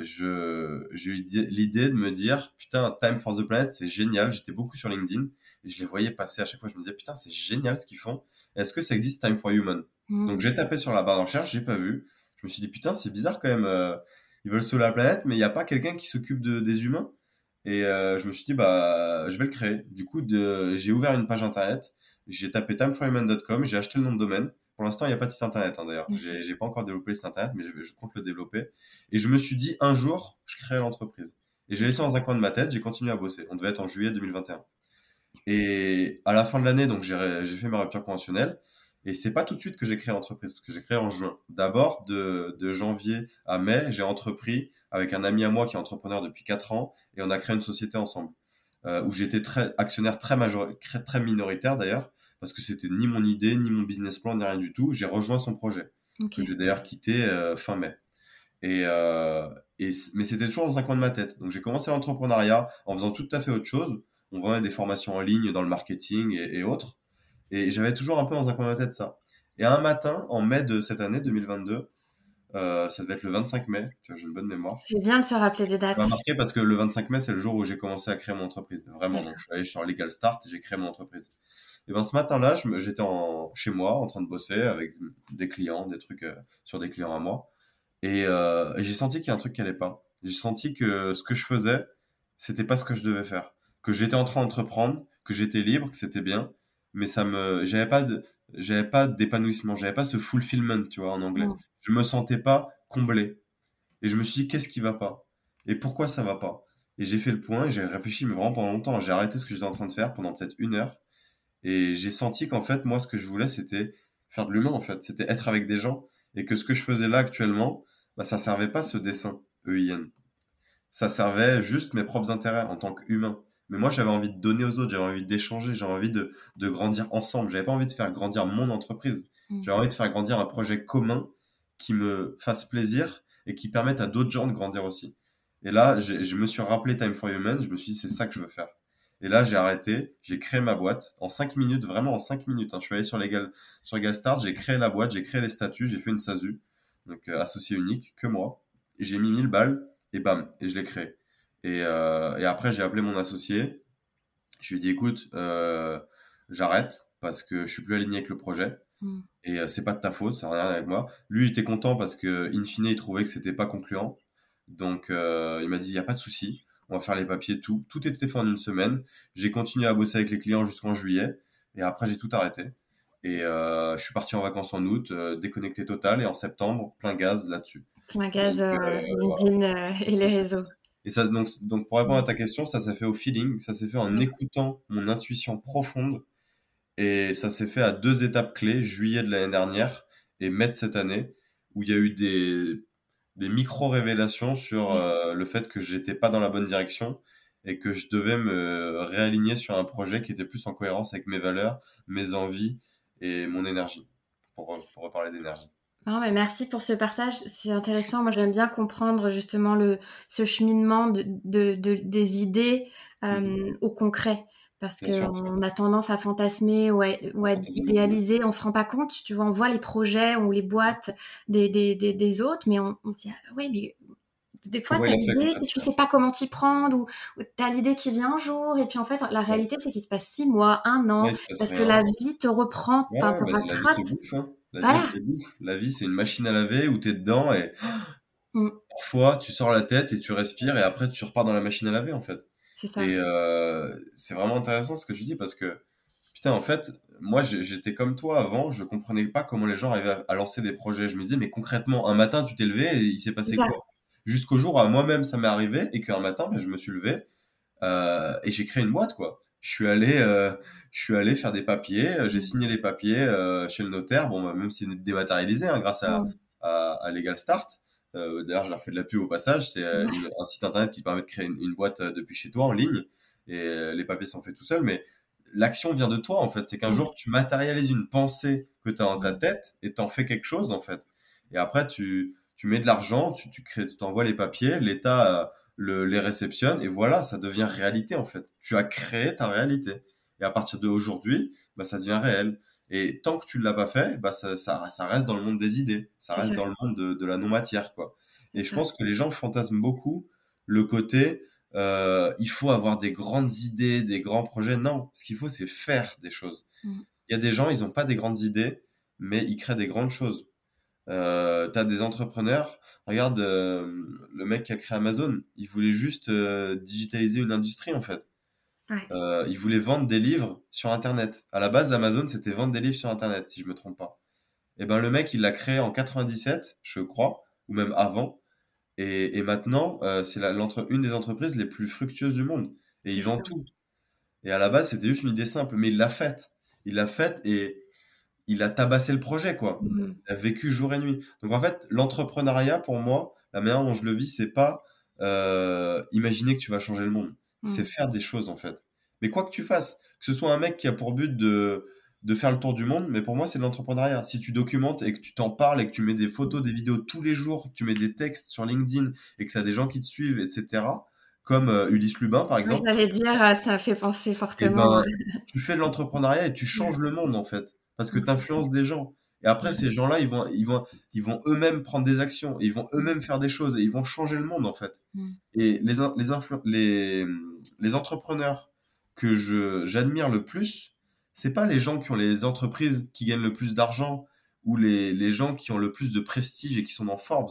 j'ai eu l'idée de me dire, putain, Time for the Planet, c'est génial. J'étais beaucoup sur LinkedIn et je les voyais passer à chaque fois. Je me disais, putain, c'est génial ce qu'ils font. Est-ce que ça existe Time for Human? Mmh. Donc j'ai tapé sur la barre de recherche, j'ai pas vu. Je me suis dit, putain, c'est bizarre quand même ils veulent sauver la planète, mais il n'y a pas quelqu'un qui s'occupe de, des humains. Et euh, je me suis dit, bah, je vais le créer. Du coup, j'ai ouvert une page internet, j'ai tapé timeforhuman.com, j'ai acheté le nom de domaine. Pour l'instant, il n'y a pas de site internet hein, d'ailleurs. J'ai pas encore développé le site internet, mais je, compte le développer. Et je me suis dit, un jour, je crée l'entreprise. Et j'ai laissé dans un coin de ma tête, j'ai continué à bosser. On devait être en juillet 2021. Et à la fin de l'année, donc j'ai fait ma rupture conventionnelle. Et c'est pas tout de suite que j'ai créé l'entreprise, parce que j'ai créé en juin. D'abord, de, de, janvier à mai, j'ai entrepris avec un ami à moi qui est entrepreneur depuis 4 ans, et on a créé une société ensemble, euh, où j'étais très actionnaire très, major, très, minoritaire d'ailleurs, parce que c'était ni mon idée, ni mon business plan, ni rien du tout. J'ai rejoint son projet, que j'ai d'ailleurs quitté euh, fin mai. Et, euh, et mais c'était toujours dans un coin de ma tête. Donc j'ai commencé l'entrepreneuriat en faisant tout à fait autre chose. On vendait des formations en ligne dans le marketing et, et autres. Et j'avais toujours un peu dans un coin de ma tête ça. Et un matin, en mai de cette année 2022, euh, ça devait être le 25 mai, j'ai une bonne mémoire. C'est bien de se rappeler des dates. Marqué parce que le 25 mai, c'est le jour où j'ai commencé à créer mon entreprise. Vraiment, donc je suis allé sur Legal Start et j'ai créé mon entreprise. Et ben ce matin-là, j'étais chez moi en train de bosser avec des clients, des trucs euh, sur des clients à moi. Et, euh, et j'ai senti qu'il y a un truc qui allait pas. J'ai senti que ce que je faisais, c'était pas ce que je devais faire. Que j'étais en train d'entreprendre, que j'étais libre, que c'était bien, mais ça me, j'avais pas de, j'avais pas d'épanouissement, j'avais pas ce fulfillment, tu vois, en anglais. Je me sentais pas comblé. Et je me suis dit, qu'est-ce qui va pas? Et pourquoi ça va pas? Et j'ai fait le point, j'ai réfléchi, mais vraiment pendant longtemps. J'ai arrêté ce que j'étais en train de faire pendant peut-être une heure. Et j'ai senti qu'en fait, moi, ce que je voulais, c'était faire de l'humain, en fait. C'était être avec des gens. Et que ce que je faisais là actuellement, bah, ça servait pas ce dessin EIN. ça servait juste mes propres intérêts en tant qu'humain. Mais moi, j'avais envie de donner aux autres, j'avais envie d'échanger, j'avais envie de, de grandir ensemble. J'avais pas envie de faire grandir mon entreprise. Mm. J'avais envie de faire grandir un projet commun qui me fasse plaisir et qui permette à d'autres gens de grandir aussi. Et là, je me suis rappelé Time for Human, je me suis dit, c'est ça que je veux faire. Et là, j'ai arrêté, j'ai créé ma boîte en 5 minutes, vraiment en 5 minutes. hein. Je suis allé sur Legal, sur j'ai créé la boîte, j'ai créé les statuts, j'ai fait une SASU, donc euh, associé unique, que moi. J'ai mis 1000 balles et bam, et je l'ai créé. Et, euh, et après, j'ai appelé mon associé. Je lui ai dit, écoute, euh, j'arrête parce que je suis plus aligné avec le projet. Mm. Et euh, c'est pas de ta faute, ça n'a rien avec moi. Lui, il était content parce que, in fine, il trouvait que c'était pas concluant. Donc, euh, il m'a dit, il n'y a pas de souci, on va faire les papiers, tout. Tout était fait en une semaine. J'ai continué à bosser avec les clients jusqu'en juillet. Et après, j'ai tout arrêté. Et je suis parti en vacances en août, déconnecté total. Et en septembre, plein gaz là-dessus. Plein gaz, LinkedIn et les réseaux. Et ça, donc, donc pour répondre à ta question, ça s'est fait au feeling, ça s'est fait en écoutant mon intuition profonde. Et ça s'est fait à deux étapes clés, juillet de l'année dernière et mai de cette année, où il y a eu des, des micro-révélations sur euh, le fait que j'étais pas dans la bonne direction et que je devais me réaligner sur un projet qui était plus en cohérence avec mes valeurs, mes envies et mon énergie, pour, pour reparler d'énergie. Non, mais merci pour ce partage, c'est intéressant. Moi, j'aime bien comprendre justement le, ce cheminement de, de, de- des idées euh, Mhm. au concret. Parce qu'on a tendance à fantasmer ou à, ou idéaliser, on se rend pas compte, tu vois, on voit les projets ou les boîtes des, des, des, des autres, mais on, on se dit, ah, oui, mais des fois, tu as l'idée et tu sais pas comment t'y prendre, ou, tu as l'idée qui vient un jour, et puis en fait, la réalité, c'est qu'il se passe six mois, un an, Ouais, parce que la vie te reprend, te bah, rattrape. bouffe, hein. La vie. La vie, c'est une machine à laver où tu es dedans et Mm. parfois tu sors la tête et tu respires et après tu repars dans la machine à laver en fait. C'est ça. Et euh, c'est vraiment intéressant ce que tu dis parce que putain, en fait, moi j'étais comme toi avant, je comprenais pas comment les gens arrivaient à, lancer des projets. Je me disais, mais concrètement, un matin tu t'es levé et il s'est passé quoi? Jusqu'au jour où moi-même ça m'est arrivé et qu'un matin ben, je me suis levé euh, et j'ai créé une boîte quoi. Je suis allé, euh, je suis allé faire des papiers, euh, j'ai signé les papiers euh, chez le notaire, bon, bah, même si c'est dématérialisé hein, grâce à, à, à Legal Start. Euh, D'ailleurs, je leur fais de la pub au passage. C'est euh, un site internet qui permet de créer une, une boîte depuis chez toi en ligne et les papiers sont faits tout seuls. Mais l'action vient de toi en fait. C'est qu'un jour tu matérialises une pensée que tu as dans ta tête et t'en fais quelque chose en fait. Et après, tu, tu mets de l'argent, tu, tu crées, tu t'envoies les papiers, l'État le, les réceptionne et voilà, ça devient réalité en fait. Tu as créé ta réalité. Et à partir d'aujourd'hui, bah, ça devient réel. Et tant que tu ne l'as pas fait, bah, ça, ça, ça reste dans le monde des idées. Ça reste ça. dans le monde de, de la non-matière. quoi. Et je pense que les gens fantasment beaucoup le côté euh, il faut avoir des grandes idées, des grands projets. Non, ce qu'il faut, c'est faire des choses. Mm. Il y a des gens, ils n'ont pas des grandes idées, mais ils créent des grandes choses. Euh, tu as des entrepreneurs. Regarde euh, le mec qui a créé Amazon. Il voulait juste euh, digitaliser une industrie, en fait. Ouais. Euh, il voulait vendre des livres sur Internet. À la base, Amazon, c'était vendre des livres sur Internet, si je me trompe pas. Et ben, le mec, il l'a créé en 97, je crois, ou même avant. Et, et maintenant, euh, c'est une des entreprises les plus fructueuses du monde. Et C'est il vend ça. tout. Et à la base, c'était juste une idée simple, mais il l'a faite. Il l'a faite et il a tabassé le projet, quoi. Mhm. Il a vécu jour et nuit. Donc en fait, l'entrepreneuriat, pour moi, la manière dont je le vis, c'est pas euh, imaginer que tu vas changer le monde. C'est faire des choses, en fait. Mais quoi que tu fasses, que ce soit un mec qui a pour but de, de faire le tour du monde, mais pour moi, c'est de l'entrepreneuriat. Si tu documentes et que tu t'en parles et que tu mets des photos, des vidéos tous les jours, que tu mets des textes sur LinkedIn et que tu as des gens qui te suivent, etc., comme euh, Ulysse Lubin, par exemple, j'allais dire, euh, ça fait penser eh fortement. ben, tu fais de l'entrepreneuriat et tu changes le monde en fait, parce que tu influences des gens. Et après, ces gens-là, ils vont, ils vont, ils vont eux-mêmes prendre des actions, et ils vont eux-mêmes faire des choses, et ils vont changer le monde en fait. Mm. Et les, in- les, les, les entrepreneurs que j'admire le plus, c'est pas les gens qui ont les entreprises qui gagnent le plus d'argent ou les, les gens qui ont le plus de prestige et qui sont dans Forbes.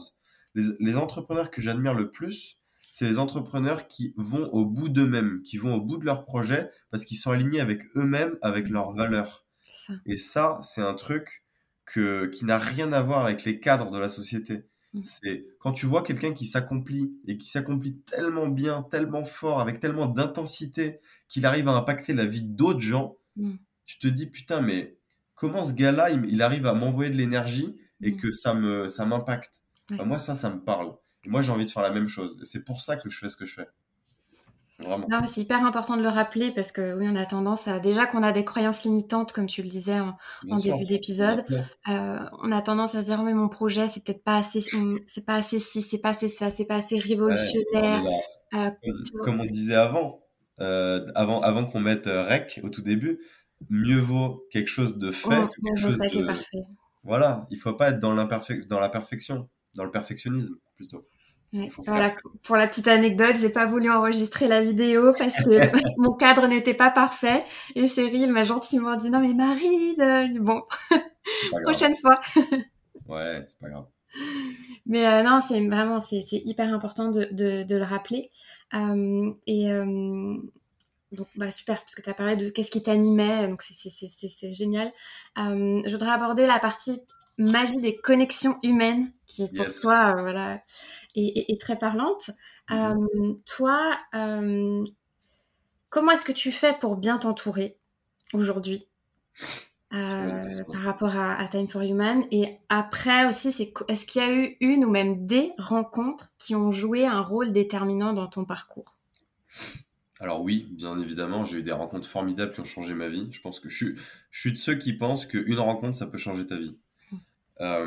Les, les entrepreneurs que j'admire le plus, c'est les entrepreneurs qui vont au bout d'eux-mêmes, qui vont au bout de leur projet parce qu'ils sont alignés avec eux-mêmes, avec leurs valeurs. Ça. Et ça, c'est un truc que, qui n'a rien à voir avec les cadres de la société. Mm. C'est quand tu vois quelqu'un qui s'accomplit et qui s'accomplit tellement bien, tellement fort, avec tellement d'intensité qu'il arrive à impacter la vie d'autres gens, Mm. tu te dis putain, mais comment ce gars-là, il, il arrive à m'envoyer de l'énergie et Mm. que ça me, ça m'impacte? Ouais. Moi, ça, ça me parle. Moi, j'ai envie de faire la même chose. Et c'est pour ça que je fais ce que je fais. Non, c'est hyper important de le rappeler parce que oui, on a tendance à déjà qu'on a des croyances limitantes, comme tu le disais en, début d'épisode, euh, on a tendance à se dire mais mon projet c'est peut-être pas assez, c'est pas assez ci, c'est pas assez ça, c'est pas assez révolutionnaire. Euh, comme, on disait avant, euh, avant, avant qu'on mette rec au tout début, mieux vaut quelque chose de fait oh, que quelque chose de... parfait. Voilà, il faut pas être dans, dans la perfection, dans le perfectionnisme plutôt. Voilà, pour la petite anecdote, j'ai pas voulu enregistrer la vidéo parce que mon cadre n'était pas parfait et Cyril m'a gentiment dit non mais Marine, bon, prochaine fois. ouais, c'est pas grave. Mais euh, non, c'est vraiment c'est hyper important de, de, de le rappeler euh, et euh, donc bah super parce que tu as parlé de qu'est-ce qui t'animait donc c'est génial. je voudrais aborder la partie magie des connexions humaines qui pour toi voilà est, très parlante. Mhm. Euh, toi, euh, comment est-ce que tu fais pour bien t'entourer aujourd'hui euh, par rapport à, Time for Human? Et après aussi, c'est est-ce qu'il y a eu une ou même des rencontres qui ont joué un rôle déterminant dans ton parcours? Alors oui, bien évidemment, j'ai eu des rencontres formidables qui ont changé ma vie. Je pense que je suis, je suis de ceux qui pensent qu'une rencontre, ça peut changer ta vie. Euh,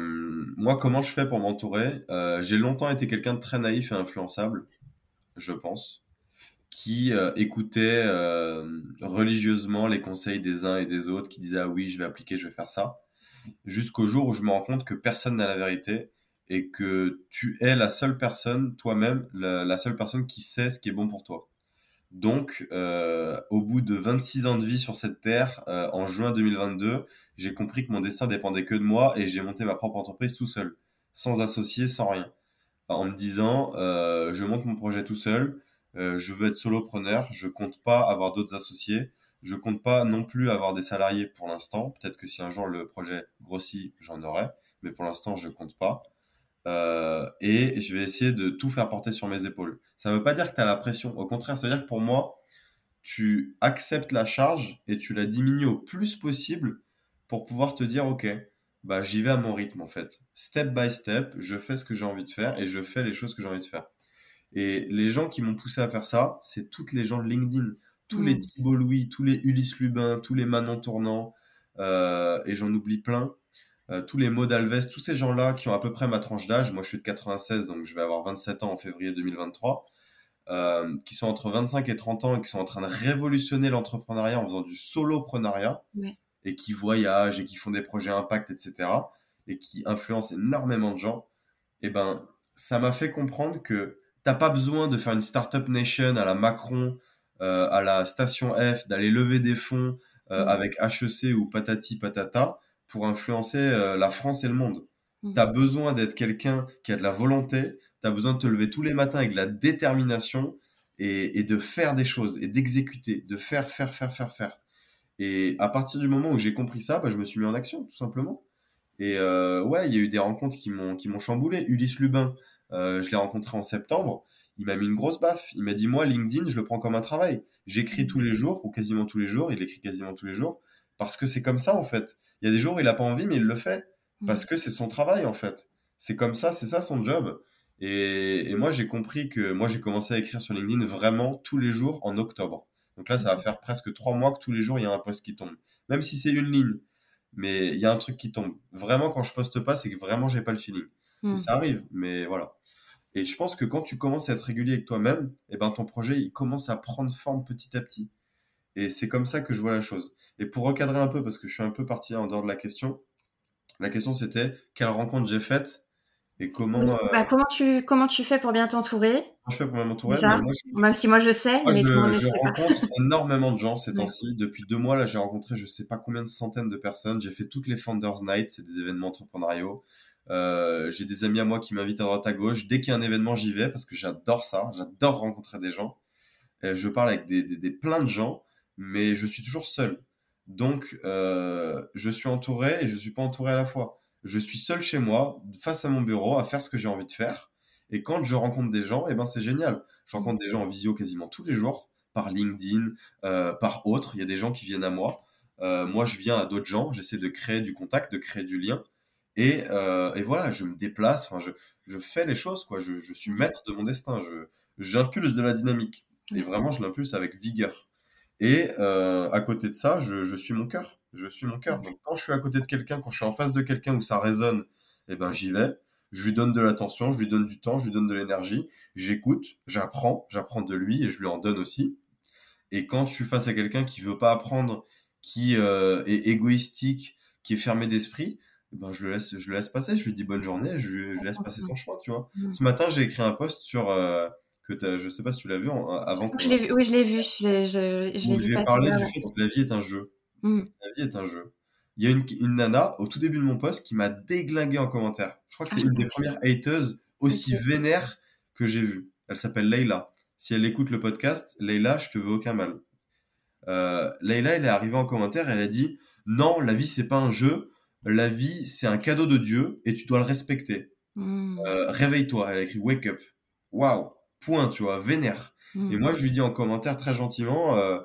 moi, comment je fais pour m'entourer? Euh, J'ai longtemps été quelqu'un de très naïf et influençable, je pense, qui euh, écoutait religieusement les conseils des uns et des autres, qui disaient ah oui, je vais appliquer, je vais faire ça, jusqu'au jour où je me rends compte que personne n'a la vérité et que tu es la seule personne, toi-même, la, seule personne qui sait ce qui est bon pour toi. Donc, au bout de 26 ans de vie sur cette terre, en juin 2022, j'ai compris que mon destin dépendait que de moi et j'ai monté ma propre entreprise tout seul, sans associé, sans rien. En me disant, euh, je monte mon projet tout seul, euh, je veux être solopreneur, je compte pas avoir d'autres associés, je compte pas non plus avoir des salariés pour l'instant. Peut-être que si un jour le projet grossit, j'en aurai, mais pour l'instant, je compte pas. Euh, et je vais essayer de tout faire porter sur mes épaules. Ça ne veut pas dire que tu as la pression. Au contraire, ça veut dire que pour moi, tu acceptes la charge et tu la diminues au plus possible pour pouvoir te dire, OK, bah, j'y vais à mon rythme en fait. Step by step, je fais ce que j'ai envie de faire et je fais les choses que j'ai envie de faire. Et les gens qui m'ont poussé à faire ça, c'est toutes les gens de LinkedIn, tous les mm. Thibault Louis, tous les Ulysse Lubin, tous les Manon Tournant, euh, et j'en oublie plein. Euh, tous les Maud Alves, tous ces gens-là qui ont à peu près ma tranche d'âge, moi je suis de 96, donc je vais avoir 27 ans en février 2023, euh, qui sont entre 25 et 30 ans et qui sont en train de révolutionner l'entrepreneuriat en faisant du soloprenariat. Ouais et qui voyagent et qui font des projets impact, etc., et qui influencent énormément de gens, et eh ben, ça m'a fait comprendre que t'as pas besoin de faire une startup nation à la Macron, euh, à la station F, d'aller lever des fonds euh, avec HEC ou patati patata pour influencer euh, la France et le monde. Mmh. Tu as besoin d'être quelqu'un qui a de la volonté, tu as besoin de te lever tous les matins avec de la détermination et, et de faire des choses et d'exécuter, de faire, faire, faire, faire, faire. Et à partir du moment où j'ai compris ça, bah, je me suis mis en action, tout simplement. Et euh, ouais, il y a eu des rencontres qui m'ont qui m'ont chamboulé. Ulysse Lubin, euh, je l'ai rencontré en septembre. Il m'a mis une grosse baffe. Il m'a dit moi LinkedIn, je le prends comme un travail. J'écris tous les jours ou quasiment tous les jours. Il écrit quasiment tous les jours parce que c'est comme ça en fait. Il y a des jours où il a pas envie, mais il le fait parce mmh. que c'est son travail en fait. C'est comme ça, c'est ça son job. Et, et moi j'ai compris que moi j'ai commencé à écrire sur LinkedIn vraiment tous les jours en octobre. Donc là, ça va faire presque trois mois que tous les jours, il y a un post qui tombe. Même si c'est une ligne, mais il y a un truc qui tombe. Vraiment, quand je poste pas, c'est que vraiment, j'ai pas le feeling. Hmm. Ça arrive, mais voilà. Et je pense que quand tu commences à être régulier avec toi-même, eh ben, ton projet, il commence à prendre forme petit à petit. Et c'est comme ça que je vois la chose. Et pour recadrer un peu, parce que je suis un peu parti en dehors de la question, la question c'était quelle rencontre j'ai faite et comment. Euh, bah, comment, tu, comment tu fais pour bien t'entourer? Je fais pour bien m'entourer? Même si moi je sais, mais je, je rencontre énormément de gens ces temps-ci. Depuis deux mois, là, j'ai rencontré je sais pas combien de centaines de personnes. J'ai fait toutes les Founders Night, c'est des événements entrepreneuriaux. Euh, j'ai des amis à moi qui m'invitent à droite à gauche. Dès qu'il y a un événement, j'y vais parce que j'adore ça. J'adore rencontrer des gens. je parle avec des, des, plein de gens, mais je suis toujours seul. Donc, euh, je suis entouré et je suis pas entouré à la fois je suis seul chez moi, face à mon bureau, à faire ce que j'ai envie de faire. Et quand je rencontre des gens, eh ben c'est génial. Je rencontre des gens en visio quasiment tous les jours, par LinkedIn, euh, par autres. Il y a des gens qui viennent à moi. Euh, moi, je viens à d'autres gens. J'essaie de créer du contact, de créer du lien. Et, euh, et voilà, je me déplace, enfin, je, je fais les choses, quoi. Je, je suis maître de mon destin. Je, j'impulse de la dynamique. Et vraiment, je l'impulse avec vigueur. Et euh, à côté de ça, je, je suis mon cœur. Je suis mon cœur. Donc quand je suis à côté de quelqu'un, quand je suis en face de quelqu'un où ça résonne, eh ben j'y vais. Je lui donne de l'attention, je lui donne du temps, je lui donne de l'énergie. J'écoute, j'apprends, j'apprends de lui et je lui en donne aussi. Et quand je suis face à quelqu'un qui veut pas apprendre, qui euh, est égoïstique, qui est fermé d'esprit, eh ben je le laisse, je le laisse passer. Je lui dis bonne journée, je lui, je laisse passer son choix, tu vois. Mm. Ce matin, j'ai écrit un post sur euh, que t'as- je sais pas si tu l'as vu en- avant. Je vu, oui, je l'ai vu. Je, l'ai- je, je où là, du fait que la vie est un jeu. Mm. La vie est un jeu. Il y a une, une nana au tout début de mon post qui m'a déglingué en commentaire. Je crois que Ah, c'est je une des premières hateuses aussi Ok. vénères que j'ai vues. Elle s'appelle Leila. Si elle écoute le podcast, Leila, je te veux aucun mal. Euh, Leila, elle est arrivée en commentaire, elle a dit Non, la vie, c'est pas un jeu. La vie, c'est un cadeau de Dieu et tu dois le respecter. Mm. Euh, Réveille-toi. Elle a écrit Wake up. Waouh. Point, tu vois, vénère. Mm. Et moi, je lui dis en commentaire très gentiment, euh,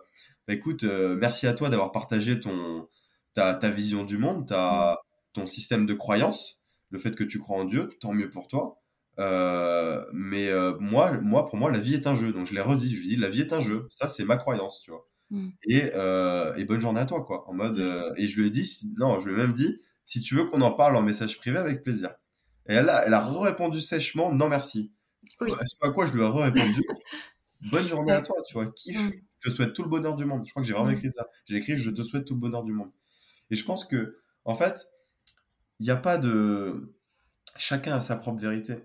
bah, écoute, euh, merci à toi d'avoir partagé ton, ta, ta vision du monde, ta, ton système de croyance, le fait que tu crois en Dieu, tant mieux pour toi. Euh, mais moi, moi, pour moi, la vie est un jeu. Donc je l'ai redit, je lui dis, la vie est un jeu. Ça, c'est ma croyance, tu vois. Mm. Et, et bonne journée à toi, quoi. En mode, et je lui ai dit, si- non, je lui ai même dit, si tu veux qu'on en parle en message privé, avec plaisir. Et elle a, elle a répondu sèchement, non merci. Oui. À quoi je lui ai répondu, bonne journée à toi, tu vois, kiffe. Mm. Je te souhaite tout le bonheur du monde. Je crois que j'ai vraiment Mm. écrit ça. J'ai écrit, je te souhaite tout le bonheur du monde. Et je pense que, en fait, il n'y a pas de. Chacun a sa propre vérité.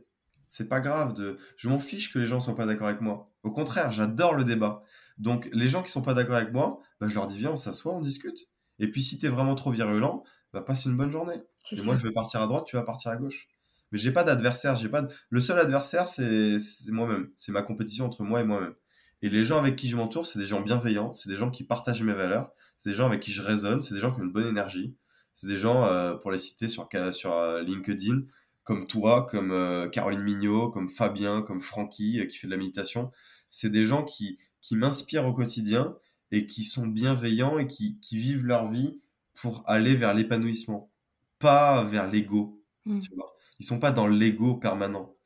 C'est pas grave de. Je m'en fiche que les gens soient pas d'accord avec moi. Au contraire, j'adore le débat. Donc, les gens qui sont pas d'accord avec moi, bah, je leur dis, viens, on s'assoit, on discute. Et puis, si t'es vraiment trop virulent, bah, passe une bonne journée. Et ça. moi, je vais partir à droite, tu vas partir à gauche. Mais j'ai pas d'adversaire, j'ai pas de- le seul adversaire c'est moi-même, c'est ma compétition entre moi et moi-même. Et les gens avec qui je m'entoure, c'est des gens bienveillants, c'est des gens qui partagent mes valeurs, c'est des gens avec qui je résonne, c'est des gens qui ont une bonne énergie, c'est des gens euh, pour les citer sur euh, LinkedIn comme toi, comme euh, Caroline Mignot, comme Fabien, comme Francky qui fait de la méditation, c'est des gens qui qui m'inspirent au quotidien et qui sont bienveillants et qui qui vivent leur vie pour aller vers l'épanouissement, pas vers l'ego. Mm. Tu vois. Ils sont pas dans l'ego permanent.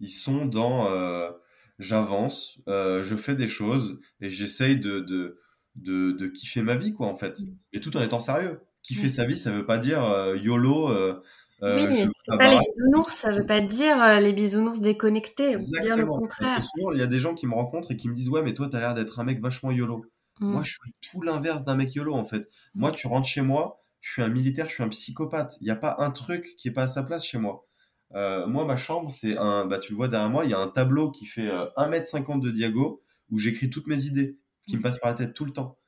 Ils sont dans euh, j'avance, euh, je fais des choses et j'essaye de, de, de, de kiffer ma vie, quoi, en fait. Mm. Et tout en étant sérieux. Kiffer Mm. sa vie, ça veut pas dire euh, YOLO. euh, euh, Oui, c'est pas les bisounours, ça veut pas dire euh, les bisounours déconnectés, ou bien le Exactement. Parce contraire. que souvent, il y a des gens qui me rencontrent et qui me disent Ouais, mais toi, t'as l'air d'être un mec vachement YOLO. Mm. Moi, je suis tout l'inverse d'un mec YOLO, en fait. Moi, tu rentres chez moi, je suis un militaire, je suis un psychopathe. Il n'y a pas un truc qui est pas à sa place chez moi. Euh, moi, ma chambre, c'est un. Bah, tu le vois derrière moi, il y a un tableau qui fait euh, 1m50 de diago où j'écris toutes mes idées qui me passent par la tête tout le temps.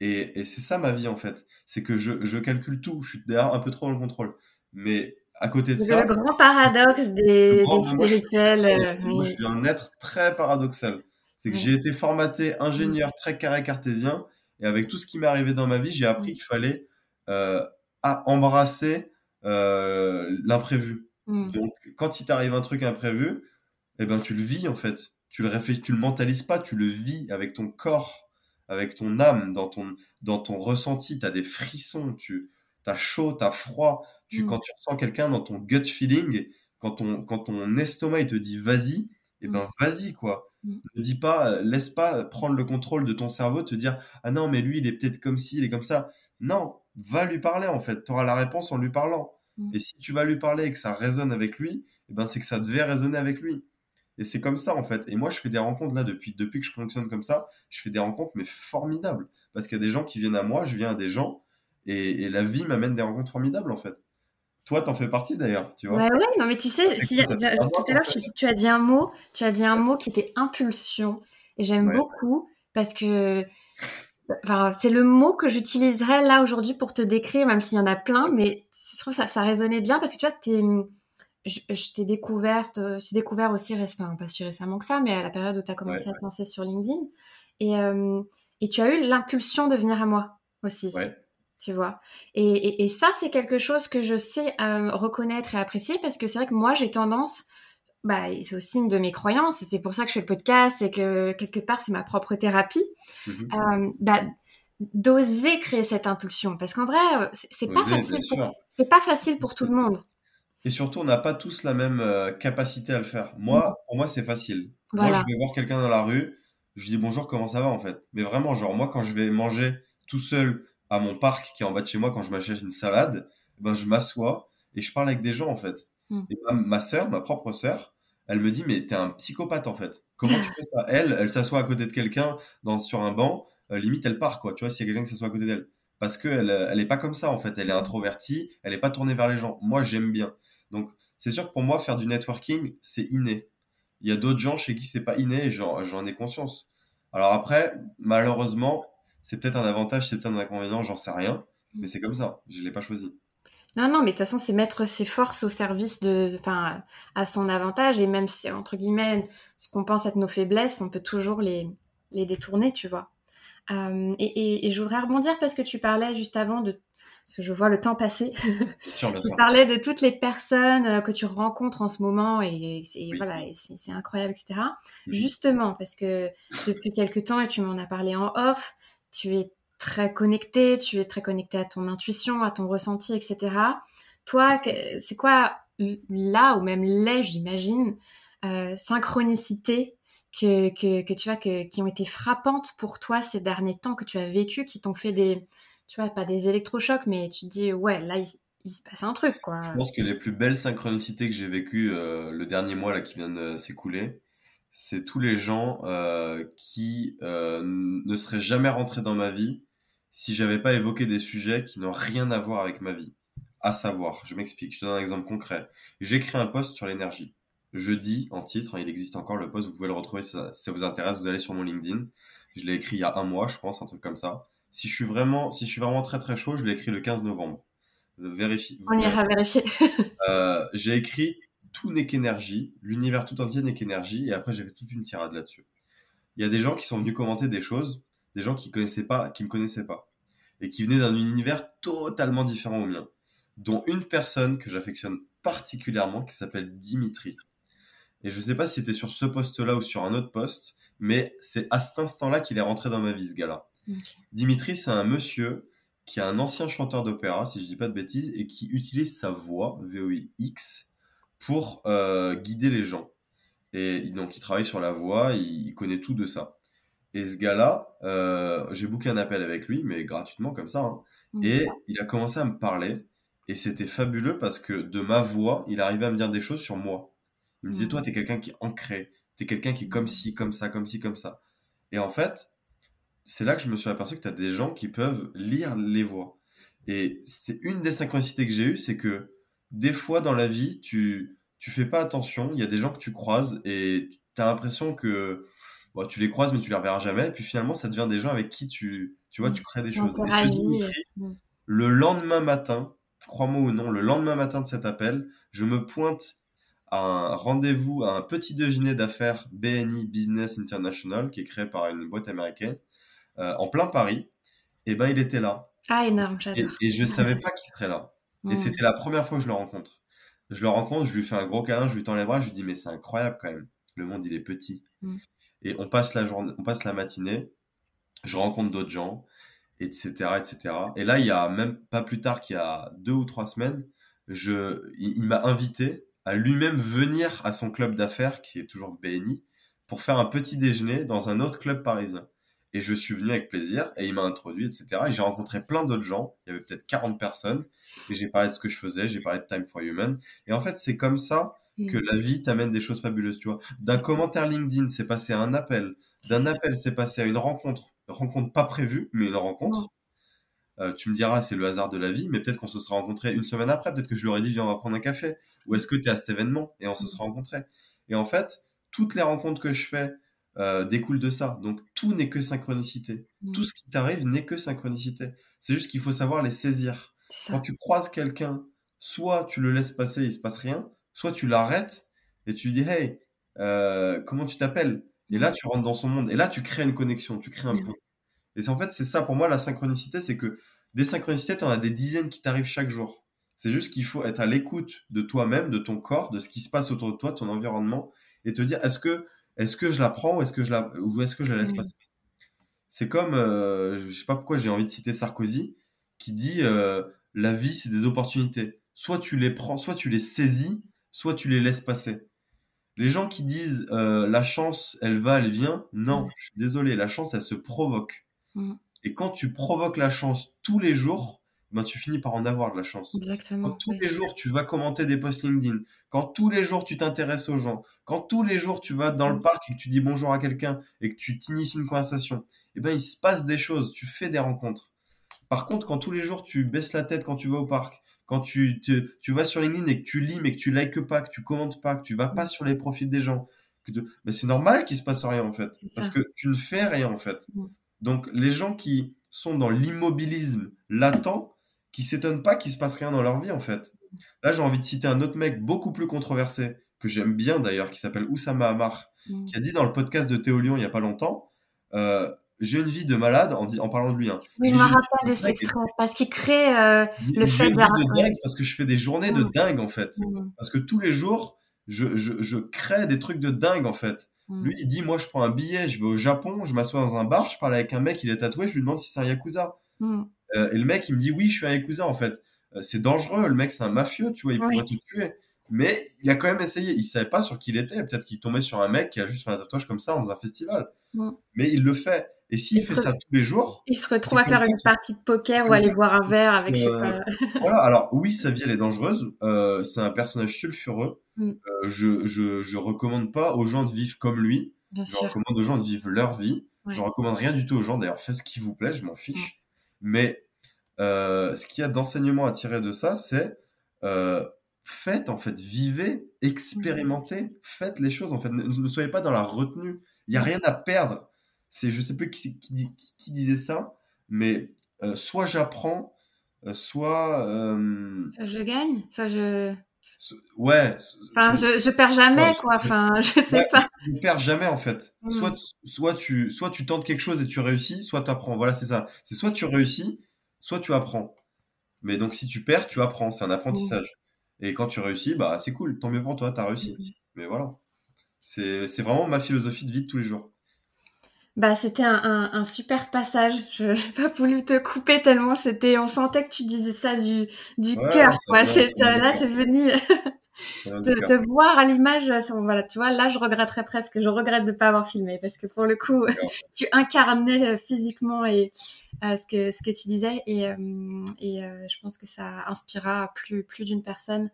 Et, et c'est ça ma vie, en fait. C'est que je, je calcule tout. Je suis un peu trop dans le contrôle. Mais à côté de C'est ça, le grand paradoxe des, grand- des moi, je- spirituels. euh, moi, je oui. suis un être très paradoxal. C'est que j'ai été formaté ingénieur très carré cartésien, et avec tout ce qui m'est arrivé dans ma vie, j'ai appris qu'il fallait euh, à embrasser euh, l'imprévu. Mm. Donc, quand il t'arrive un truc imprévu, eh ben, tu le vis en fait. Tu le réfléchis, tu le mentalises pas, tu le vis avec ton corps, avec ton âme, dans ton, dans ton ressenti. Tu as des frissons, tu as chaud, tu as froid. Tu, Mm. Quand tu ressens quelqu'un dans ton gut feeling, quand ton, quand ton estomac il te dit vas-y, eh ben vas-y quoi. Ne dis pas, euh, laisse pas prendre le contrôle de ton cerveau, te dire ah non, mais lui il est peut-être comme ci, il est comme ça. Non, va lui parler en fait. Tu auras la réponse en lui parlant. Mm. Et si tu vas lui parler et que ça résonne avec lui, eh ben c'est que ça devait résonner avec lui. Et c'est comme ça en fait. Et moi je fais des rencontres là depuis, depuis que je fonctionne comme ça, je fais des rencontres mais formidables. Parce qu'il y a des gens qui viennent à moi, je viens à des gens, et, et la vie m'amène des rencontres formidables en fait. Toi t'en fais partie d'ailleurs, tu vois. Ouais, ouais, non, mais tu sais, si- ça tout à l'heure, tu, tu as dit un mot, tu as dit un mot qui était impulsion. Et j'aime Ouais. beaucoup parce que enfin, c'est le mot que j'utiliserais là aujourd'hui pour te décrire, même s'il y en a plein, mais je trouve ça, ça résonnait bien parce que tu vois, t'es, je, je t'ai découverte, euh, j'ai découvert aussi, enfin, pas si récemment que ça, mais à la période où tu as commencé Ouais. à te lancer sur LinkedIn. Et, euh, et tu as eu l'impulsion de venir à moi aussi Ouais. tu vois. Et, et, et ça, c'est quelque chose que je sais euh, reconnaître et apprécier parce que c'est vrai que moi, j'ai tendance, bah, c'est aussi une de mes croyances, c'est pour ça que je fais le podcast et que quelque part, c'est ma propre thérapie, Mhm. euh, bah, d'oser créer cette impulsion. Parce qu'en vrai, euh, c'est pas facile c'est pas facile pour tout le monde. Et surtout, on n'a pas tous la même euh, capacité à le faire. Moi, Mm. pour moi, c'est facile. Moi, Voilà. je vais voir quelqu'un dans la rue, je lui dis bonjour, comment ça va en fait? Mais vraiment, genre, moi, quand je vais manger tout seul à mon parc qui est en bas de chez moi, quand je m'achète une salade, ben, je m'assois et je parle avec des gens en fait. Mm. Et ma, ma sœur, ma propre sœur, elle me dit, mais t'es un psychopathe en fait. Comment tu fais ça? Elle, elle s'assoit à côté de quelqu'un dans, sur un banc, euh, limite, elle part quoi. Tu vois, s'il y a quelqu'un qui s'assoit à côté d'elle. Parce qu'elle elle est pas comme ça en fait. Elle est introvertie, elle est pas tournée vers les gens. Moi, j'aime bien. Donc, c'est sûr que pour moi, faire du networking, c'est inné. Il y a d'autres gens chez qui c'est pas inné et j'en ai conscience. Alors après, malheureusement, c'est peut-être un avantage, c'est peut-être un inconvénient, j'en sais rien. Mais c'est comme ça, je l'ai pas choisi. Non, non, mais de toute façon, c'est mettre ses forces au service de, enfin, à son avantage. Et même si, entre guillemets, ce qu'on pense être nos faiblesses, on peut toujours les, les détourner, tu vois. Euh, et, et, et je voudrais rebondir parce que tu parlais juste avant de, parce que je vois le temps passer. Tu parlais de toutes les personnes euh, que tu rencontres en ce moment et, et Oui. voilà, c'est incroyable, etc. Mhm. Justement, parce que depuis quelques temps, et tu m'en as parlé en off, tu es très connecté, tu es très connecté à ton intuition, à ton ressenti, etc. Toi, c'est quoi là, ou même les, j'imagine, euh, synchronicités que, que, tu vois, qui ont été frappantes pour toi ces derniers temps, que tu as vécu, qui t'ont fait des, tu vois, pas des électrochocs, mais tu te dis, ouais, là, il, se passe un truc. Je pense que les plus belles synchronicités que j'ai vécues euh, le dernier mois là, qui vient de s'écouler, c'est tous les gens euh, qui euh, ne seraient jamais rentrés dans ma vie si j'avais pas évoqué des sujets qui n'ont rien à voir avec ma vie. À savoir, je m'explique, je te donne un exemple concret. Créé un post sur l'énergie. Je dis en titre, hein, il existe encore le post, vous pouvez le retrouver si ça, si ça vous intéresse, vous allez sur mon LinkedIn. Je l'ai écrit il y a un mois, je pense, un truc comme ça. Si je suis vraiment, si je suis vraiment très très chaud, je l'ai écrit le 15 novembre. Vérifie. On ira vérifier. Euh, j'ai écrit tout n'est qu'énergie, l'univers tout entier n'est qu'énergie, et après j'ai fait toute une tirade là-dessus. Il y a des gens qui sont venus commenter des choses, des gens qui connaissaient pas, qui me connaissaient pas, et qui venaient d'un univers totalement différent au mien, dont une personne que j'affectionne particulièrement qui s'appelle Dimitri. Et je sais pas si c'était sur ce poste-là ou sur un autre poste, mais c'est à cet instant-là qu'il est rentré dans ma vie, ce gars-là. Dimitri, c'est un monsieur qui est un ancien chanteur d'opéra, si je dis pas de bêtises, et qui utilise sa voix, VOIX, pour euh, guider les gens. Et donc, il travaille sur la voix, il, il connaît tout de ça. Et ce gars-là, euh, j'ai booké un appel avec lui, mais gratuitement comme ça. hein. Et il a commencé à me parler, et c'était fabuleux parce que de ma voix, il arrivait à me dire des choses sur moi. Il me disait, Mhm. toi, t'es quelqu'un qui est ancré, t'es quelqu'un qui est comme ci, comme ça, comme ci, comme ça. Et en fait, c'est là que je me suis aperçu que tu as des gens qui peuvent lire les voix. Et c'est une des synchronicités que j'ai eues, c'est que des fois dans la vie, tu tu fais pas attention, il y a des gens que tu croises et tu as l'impression que bon, tu les croises mais tu les reverras jamais, et puis finalement ça devient des gens avec qui tu tu vois, tu crées des choses. Et le lendemain matin, crois-moi ou non, le lendemain matin de cet appel, je me pointe à un rendez-vous, à un petit déjeuner d'affaires BNI Business International, qui est créé par une boîte américaine, euh, en plein Paris. Et ben, il était là. Ah, énorme, Et, et je savais pas qu'il serait là. Et c'était la première fois que je le rencontre. Je le rencontre, je lui fais un gros câlin, je lui tends les bras, je lui dis, mais c'est incroyable quand même. Le monde, il est petit. Mm. Et on passe la journée, on passe la matinée, je rencontre d'autres gens, etc., etc. Et là, il y a même pas plus tard qu'il y a deux ou trois semaines, je, il, il m'a invité à lui-même venir à son club d'affaires, qui est toujours BNI, pour faire un petit déjeuner dans un autre club parisien. Et je suis venu avec plaisir, et il m'a introduit, etc. Et j'ai rencontré plein d'autres gens, il y avait peut-être 40 personnes, et j'ai parlé de ce que je faisais, j'ai parlé de Time for Human. Et en fait, c'est comme ça que Mm. la vie t'amène des choses fabuleuses, tu vois. D'un commentaire LinkedIn, c'est passé à un appel. D'un appel, c'est passé à une rencontre. Rencontre pas prévue, mais une rencontre. Euh, tu me diras, c'est le hasard de la vie, mais peut-être qu'on se sera rencontrés une semaine après. Peut-être que je lui aurais dit, viens, on va prendre un café. Ou est-ce que tu es à cet événement? Et on se sera rencontrés. Et en fait, toutes les rencontres que je fais euh, découlent de ça. Donc, tout n'est que synchronicité. Mm. Tout ce qui t'arrive n'est que synchronicité. C'est juste qu'il faut savoir les saisir. Quand tu croises quelqu'un, soit tu le laisses passer, il se passe rien, soit tu l'arrêtes et tu dis hey, euh, comment tu t'appelles? Et là, tu rentres dans son monde. Et là, tu crées une connexion, tu crées un Mm. pont. Et c'est en fait, c'est ça pour moi la synchronicité, c'est que des synchronicités, tu en as des dizaines qui t'arrivent chaque jour. C'est juste qu'il faut être à l'écoute de toi-même, de ton corps, de ce qui se passe autour de toi, ton environnement, et te dire est-ce que, est-ce que je la prends ou est-ce que je la, ou est-ce que je la laisse passer? C'est comme, euh, je sais pas pourquoi j'ai envie de citer Sarkozy, qui dit euh, la vie c'est des opportunités. soit tu les prends, soit tu les saisis, soit tu les laisses passer. Les gens qui disent euh, la chance, elle va, elle vient, non, je suis désolé, la chance, elle se provoque. Mm. Et quand tu provoques la chance tous les jours, ben, tu finis par en avoir de la chance. Exactement. Quand tous les jours tu vas commenter des posts LinkedIn, quand tous les jours tu t'intéresses aux gens, quand tous les jours tu vas dans le Mm. parc et que tu dis bonjour à quelqu'un et que tu t'inities une conversation, eh ben il se passe des choses, tu fais des rencontres. Par contre, quand tous les jours tu baisses la tête quand tu vas au parc, quand tu, te- tu vas sur LinkedIn et que tu lis mais que tu likes pas, que tu commentes pas, que tu vas pas sur les profils des gens, que tu- mais c'est normal qu'il se passe rien en fait, parce que tu ne fais rien en fait. Mm. Donc les gens qui sont dans l'immobilisme latent, qui s'étonnent pas qu'il se passe rien dans leur vie en fait. Là, j'ai envie de citer un autre mec beaucoup plus controversé que j'aime bien d'ailleurs, qui s'appelle Oussama Hamar, Mm. qui a dit dans le podcast de Théo Lyon il y a pas longtemps, euh, j'ai une vie de malade en, en parlant de lui. Hein. Oui, je me rappelle de cet extrait parce qu'il crée. euh, Le fait de dingue parce que je fais des journées de Mm. dingue en fait. mm, Parce que tous les jours, je, je, je crée des trucs de dingue en fait. Lui, il dit, moi, je prends un billet, je vais au Japon, je m'assois dans un bar, je parle avec un mec, il est tatoué, je lui demande si c'est un yakuza. Mm. Euh, et le mec, il me dit, oui, je suis un yakuza en fait. Euh, c'est dangereux, le mec, c'est un mafieux, tu vois, il Oui. pourrait te tuer. Mais il a quand même essayé. Il savait pas sur qui il était. Peut-être qu'il tombait sur un mec qui a juste fait un tatouage comme ça dans un festival. Mm. Mais il le fait. Et s'il Il fait ça tous les jours, Il se retrouve à faire une partie de poker ou aller ça boire un verre avec, je sais Euh, pas. voilà, alors oui, sa vie elle est dangereuse. Euh, c'est un personnage sulfureux. Mm. Euh, je, je, je recommande pas aux gens de vivre comme lui. Bien Je sûr. recommande aux gens de vivre leur vie. Ouais. Je recommande rien du tout aux gens. D'ailleurs, faites ce qui vous plaît, je m'en fiche. Mais euh, ce qu'il y a d'enseignement à tirer de ça, c'est euh, faites en fait, vivez, expérimentez, faites les choses en fait. Ne, ne soyez pas dans la retenue. Il n'y a rien à perdre. C'est, je sais plus qui, qui, dit- qui disait ça, mais euh, soit j'apprends, soit Ça, je gagne. Ça, je. so- ouais, Enfin, je, je perds jamais, Ouais, quoi. je- Enfin, je sais Ouais, pas. ne perds jamais en fait. Mm. Soit, soit, tu, soit tu tentes quelque chose et tu réussis, soit tu apprends. Voilà, c'est ça. C'est soit tu réussis, soit tu apprends. Mais donc si tu perds, tu apprends. C'est un apprentissage. Et quand tu réussis, bah c'est cool. Tant mieux pour toi, t'as réussi. Mm. Mais voilà. C'est c'est vraiment ma philosophie de vie de tous les jours. Bah, c'était un, un, un super passage. Je n'ai pas voulu te couper tellement c'était. On sentait que tu disais ça du, du Ouais, cœur, là, c'est venu. De, de voir à l'image, ça, voilà, tu vois, là, je regretterais presque, je regrette de ne pas avoir filmé parce que pour le coup, tu incarnais euh, physiquement et euh, ce que ce que tu disais et euh, et euh, je pense que ça inspirera plus plus d'une personne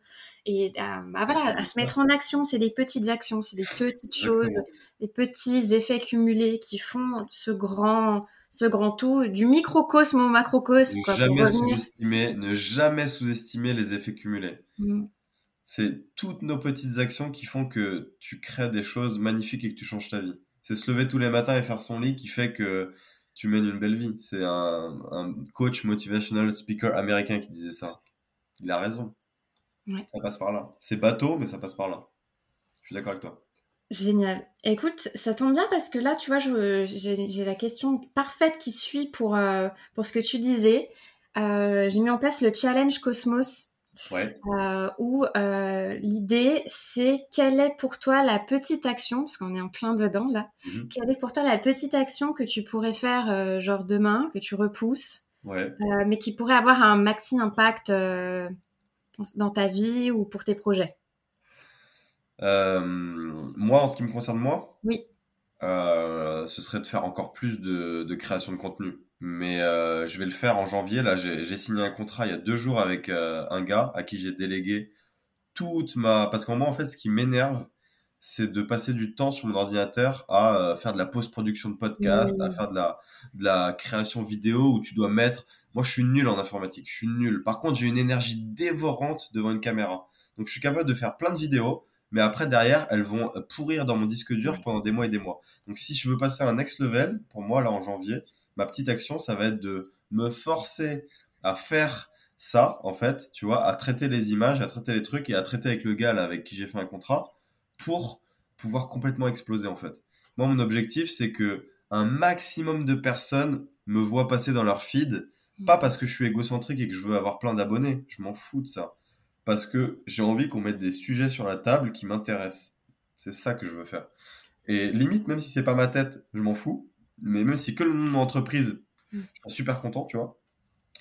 et euh, bah voilà, à se mettre en action, c'est des petites actions, c'est des petites choses, des petits effets cumulés qui font ce grand ce grand tout du microcosme au macrocosme Ne quoi, jamais sous-estimer, ne jamais sous-estimer les effets cumulés. Mm. C'est toutes nos petites actions qui font que tu crées des choses magnifiques et que tu changes ta vie. C'est se lever tous les matins et faire son lit qui fait que tu mènes une belle vie. C'est un, un coach motivational speaker américain qui disait ça. Il a raison. Ouais. Ça passe par là. C'est bateau, mais ça passe par là. Je suis d'accord avec toi. Génial. Écoute, ça tombe bien parce que là, tu vois, j'ai la question parfaite qui suit pour, euh, pour ce que tu disais. Euh, j'ai mis en place le challenge Cosmos Ouais. euh, où euh, l'idée, c'est quelle est pour toi la petite action, parce qu'on est en plein dedans là, Mhm. quelle est pour toi la petite action que tu pourrais faire euh, genre demain, que tu repousses, Ouais. mais qui pourrait avoir un maxi impact dans ta vie ou pour tes projets? Moi, en ce qui me concerne, moi, Oui. ce serait de faire encore plus de, de création de contenu. Mais euh, je vais le faire en janvier. Là, j'ai signé un contrat il y a deux jours avec euh, un gars à qui j'ai délégué toute ma... Parce qu'en moi, en fait, ce qui m'énerve, c'est de passer du temps sur mon ordinateur à euh, faire de la post-production de podcast, à Mmh. faire de la, de la création vidéo où tu dois mettre... Moi, je suis nul en informatique, je suis nul. Par contre, j'ai une énergie dévorante devant une caméra. Donc, je suis capable de faire plein de vidéos, mais après, derrière, elles vont pourrir dans mon disque dur pendant des mois et des mois. Donc, si je veux passer à un next level, pour moi, là, en janvier, ma petite action, ça va être de me forcer à faire ça, en fait, tu vois, à traiter les images, à traiter les trucs et à traiter avec le gars là, avec qui j'ai fait un contrat pour pouvoir complètement exploser, en fait. Moi, mon objectif, c'est que un maximum de personnes me voient passer dans leur feed, pas parce que je suis égocentrique et que je veux avoir plein d'abonnés, je m'en fous de ça. Parce que j'ai envie qu'on mette des sujets sur la table qui m'intéressent. C'est ça que je veux faire. Et limite, même si c'est pas ma tête, je m'en fous. Mais même si c'est que le nom de mon entreprise, Mm. je suis super content, tu vois.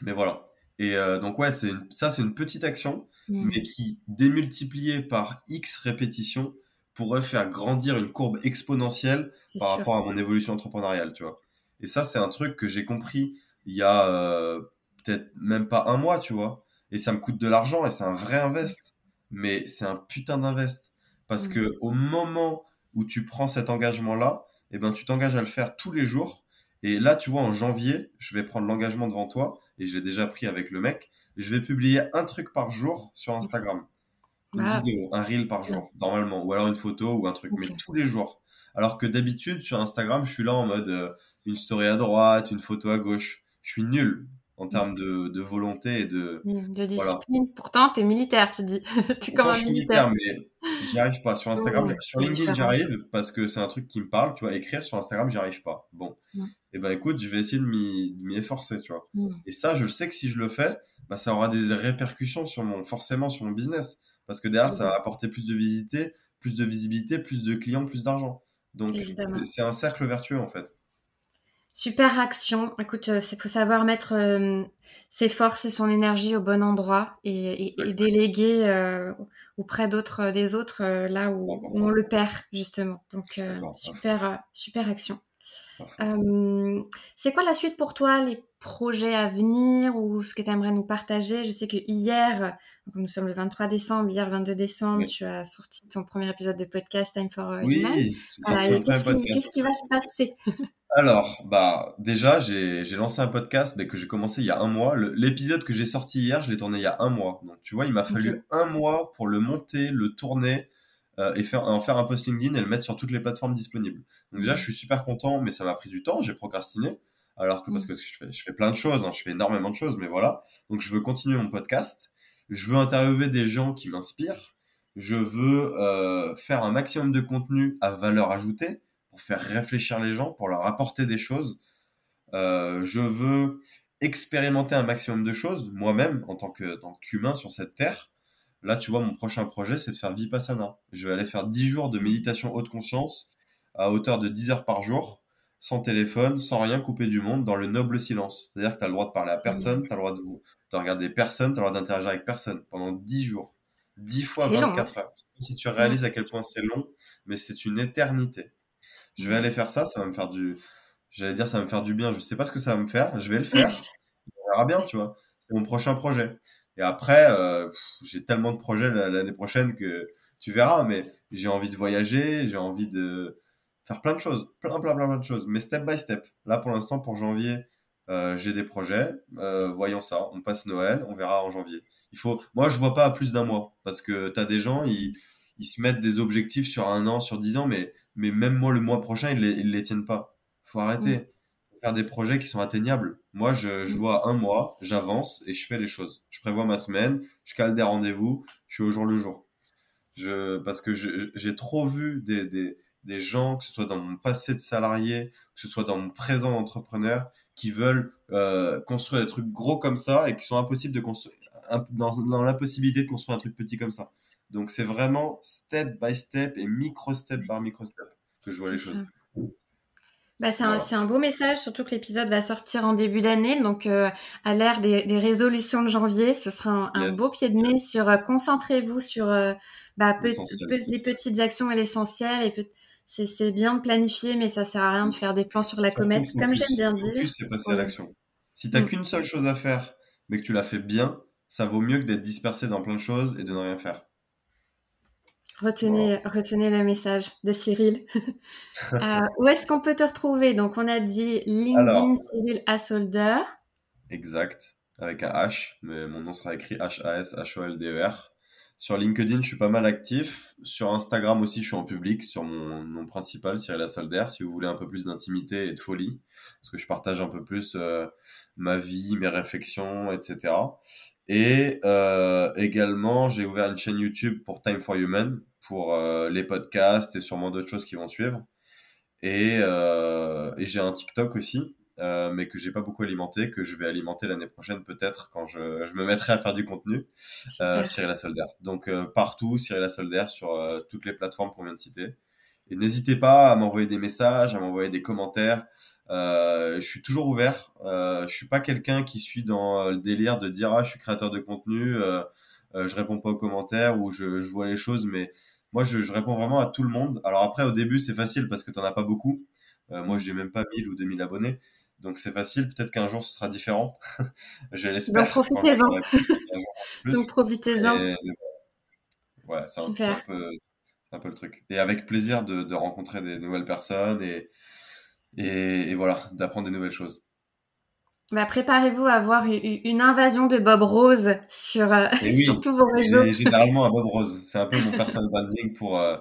Mais voilà. Et euh, donc, ouais, c'est ça, c'est une petite action. mm. mais qui, démultiplié par X répétitions, pourrait faire grandir une courbe exponentielle par rapport à mon évolution entrepreneuriale, tu vois. Et ça, c'est un truc que j'ai compris il y a euh, peut-être même pas un mois, tu vois. Et ça me coûte de l'argent et c'est un vrai invest. Mais c'est un putain d'invest. Parce mm. que au moment où tu prends cet engagement-là, eh ben, tu t'engages à le faire tous les jours. Et là, tu vois, en janvier, je vais prendre l'engagement devant toi, et je l'ai déjà pris avec le mec, je vais publier un truc par jour sur Instagram. Une ah. vidéo, un reel par jour, normalement. Ou alors une photo ou un truc, mais tous les jours. Alors que d'habitude, sur Instagram, je suis là en mode euh, une story à droite, une photo à gauche. Je suis nul en termes de, de volonté et de, mmh, de discipline. Pourtant, tu es militaire, tu dis. tu es comme un militaire. mais j'y arrive pas. Sur Instagram, sur LinkedIn, j'arrive parce que c'est un truc qui me parle. Tu vois, écrire sur Instagram, j'y arrive pas. Bon. Et eh ben écoute, je vais essayer de m'y efforcer, tu vois. Mmh. Et ça, je sais que si je le fais, bah, ça aura des répercussions sur mon, forcément sur mon business. Parce que derrière, ça va apporter plus de visibilité, plus de visibilité, plus de clients, plus d'argent. Donc, c'est un cercle vertueux, en fait. Super action. Écoute, il euh, faut savoir mettre euh, ses forces et son énergie au bon endroit et, déléguer euh, auprès d'autres, des autres là où, on le perd justement. Donc super, super action. c'est quoi la suite pour toi, les projets à venir ou ce que tu aimerais nous partager? Je sais que hier, nous sommes le 23 décembre, hier 22 décembre, tu as sorti ton premier épisode de podcast Time for oui, Human. qu'est-ce qui va se passer? Alors, bah, déjà, j'ai lancé un podcast mais que j'ai commencé il y a un mois. L'épisode que j'ai sorti hier, je l'ai tourné il y a un mois. Donc, tu vois, il m'a fallu un mois pour le monter, le tourner euh, et faire, en faire un post LinkedIn et le mettre sur toutes les plateformes disponibles. Donc, déjà, je suis super content, mais ça m'a pris du temps. J'ai procrastiné. Alors que, parce que je fais, je fais plein de choses, hein, je fais énormément de choses, mais voilà. Donc, je veux continuer mon podcast. Je veux interviewer des gens qui m'inspirent. Je veux euh, faire un maximum de contenu à valeur ajoutée faire réfléchir les gens, pour leur apporter des choses. Euh, je veux expérimenter un maximum de choses moi-même en tant qu'humain sur cette terre. Là, tu vois, mon prochain projet, c'est de faire Vipassana. Je vais aller faire 10 jours de méditation haute conscience à hauteur de 10 heures par jour, sans téléphone, sans rien couper du monde, dans le noble silence. C'est-à-dire que tu as le droit de parler à personne, tu as le droit de, vous, de regarder personne, tu as le droit d'interagir avec personne pendant 10 jours. 10 fois 24 hein. heures. Si tu réalises à quel point c'est long, mais c'est une éternité. Je vais aller faire ça, ça va me faire du. J'allais dire, ça va me faire du bien. Je sais pas ce que ça va me faire. Je vais le faire. On verra bien, tu vois. C'est mon prochain projet. Et après, euh, j'ai tellement de projets l'année prochaine que tu verras. Mais j'ai envie de voyager, j'ai envie de faire plein de choses, plein, plein, plein, plein de choses. Mais step by step. Là, pour l'instant, pour janvier, euh, j'ai des projets. Euh, voyons ça. On passe Noël, on verra en janvier. Il faut. Moi, je vois pas à plus d'un mois parce que tu as des gens, ils, ils se mettent des objectifs sur un an, sur dix ans, mais mais même moi, le mois prochain, ils les, les tiennent pas. Faut arrêter. Faire des projets qui sont atteignables. Moi, je, je vois un mois, j'avance et je fais les choses. Je prévois ma semaine, je cale des rendez-vous, je suis au jour le jour. Je, parce que j'ai trop vu des, des, des, gens, que ce soit dans mon passé de salarié, que ce soit dans mon présent d'entrepreneur, qui veulent euh, construire des trucs gros comme ça et qui sont impossibles de construire, dans, dans l'impossibilité de construire un truc petit comme ça. Donc c'est vraiment step by step et micro step par micro step que je vois les choses. Bah, c'est un, beau message, surtout que l'épisode va sortir en début d'année. Donc, euh, à l'ère des, résolutions de janvier, ce sera un, beau pied de nez sur euh, concentrez-vous sur euh, bah, les petites actions et l'essentiel. Et c'est bien de planifier, mais ça sert à rien de faire des plans sur la comète, comme j'aime bien dire. C'est passer à l'action. Si tu n'as mm. qu'une seule chose à faire, mais que tu la fais bien, ça vaut mieux que d'être dispersé dans plein de choses et de ne rien faire. Retenez, retenez le message de Cyril. Euh, où est-ce qu'on peut te retrouver? Donc, on a dit LinkedIn Cyril Assolder. Exact, avec un H, mais mon nom sera écrit H-A-S-H-O-L-D-E-R. Sur LinkedIn, je suis pas mal actif. Sur Instagram aussi, je suis en public, sur mon nom principal, Cyril Assolder, si vous voulez un peu plus d'intimité et de folie, parce que je partage un peu plus euh, ma vie, mes réflexions, etc. Et euh, également, j'ai ouvert une chaîne YouTube pour Time for Human, pour euh, les podcasts et sûrement d'autres choses qui vont suivre. Et, euh, et j'ai un TikTok aussi, mais que j'ai pas beaucoup alimenté, que je vais alimenter l'année prochaine peut-être quand je, je, me mettrai à faire du contenu. Cyril Solder. Donc partout, Cyril Solder sur toutes les plateformes qu'on vient de citer. Et n'hésitez pas à m'envoyer des messages, à m'envoyer des commentaires. Euh, je suis toujours ouvert. Euh, je suis pas quelqu'un qui suit dans le délire de dire ah je suis créateur de contenu. Euh, je réponds pas aux commentaires ou je, je vois les choses, mais moi, je, je, réponds vraiment à tout le monde. Alors après, au début, c'est facile parce que tu n'en as pas beaucoup. Euh, moi, j'ai même pas 1000 ou 2000 abonnés. Donc c'est facile. Peut-être qu'un jour, ce sera différent. je l'espère. Donc profitez-en. Donc profitez-en. Ouais, c'est un, un, peu le truc. Et avec plaisir de, de rencontrer des nouvelles personnes et, et, et voilà, d'apprendre des nouvelles choses. Bah, préparez-vous à avoir une invasion de Bob Rose sur, euh, sur tous vos réseaux. Généralement un Bob Rose. C'est un peu mon personal branding pour euh,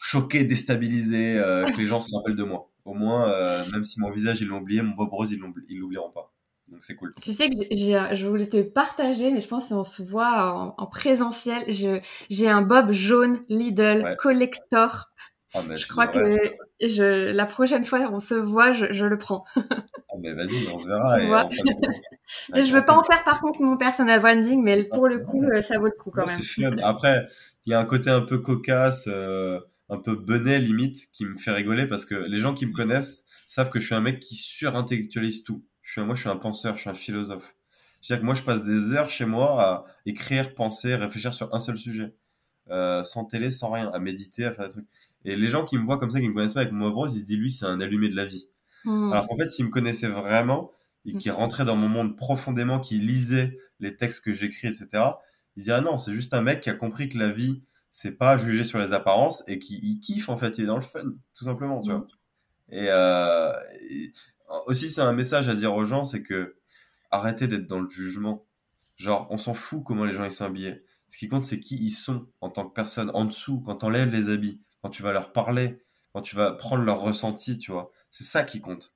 choquer, déstabiliser, euh, que les gens se rappellent de moi. Au moins, même si mon visage ils l'ont oublié, mon Bob Rose ils l'oublieront pas. Donc c'est cool. Tu sais que je voulais te partager, mais je pense qu'on se voit en, présentiel. J'ai un Bob jaune Lidl collector. Ah, je crois que je, la prochaine fois on se voit, je, je le prends. ah mais vas-y, on se verra. Et je veux pas en faire par contre mon personal branding, mais pour le coup, euh, ça vaut le coup quand même. Après, il y a un côté un peu cocasse, euh, un peu benet limite, qui me fait rigoler parce que les gens qui me connaissent savent que je suis un mec qui surintellectualise tout. Je suis moi, je suis un penseur, je suis un philosophe. C'est-à-dire que moi, je passe des heures chez moi à écrire, penser, réfléchir sur un seul sujet. Euh, sans télé, sans rien, à méditer, à faire des trucs. Et les gens qui me voient comme ça, qui me connaissent pas avec mon Bros, ils se disent lui, c'est un allumé de la vie. Hmm. Alors qu'en fait, s'ils me connaissaient vraiment et qui hmm. rentraient dans mon monde profondément, qui lisaient les textes que j'écris, etc., ils se diraient ah non, c'est juste un mec qui a compris que la vie, c'est pas juger sur les apparences et qui kiffe en fait, il est dans le fun, tout simplement, tu vois. Hmm. Et, euh, aussi, c'est un message à dire aux gens, c'est que arrêtez d'être dans le jugement. Genre, on s'en fout comment les gens ils sont habillés. Ce qui compte, c'est qui ils sont en tant que personne en dessous, quand on lève les habits quand tu vas leur parler, quand tu vas prendre leur ressenti, tu vois. C'est ça qui compte.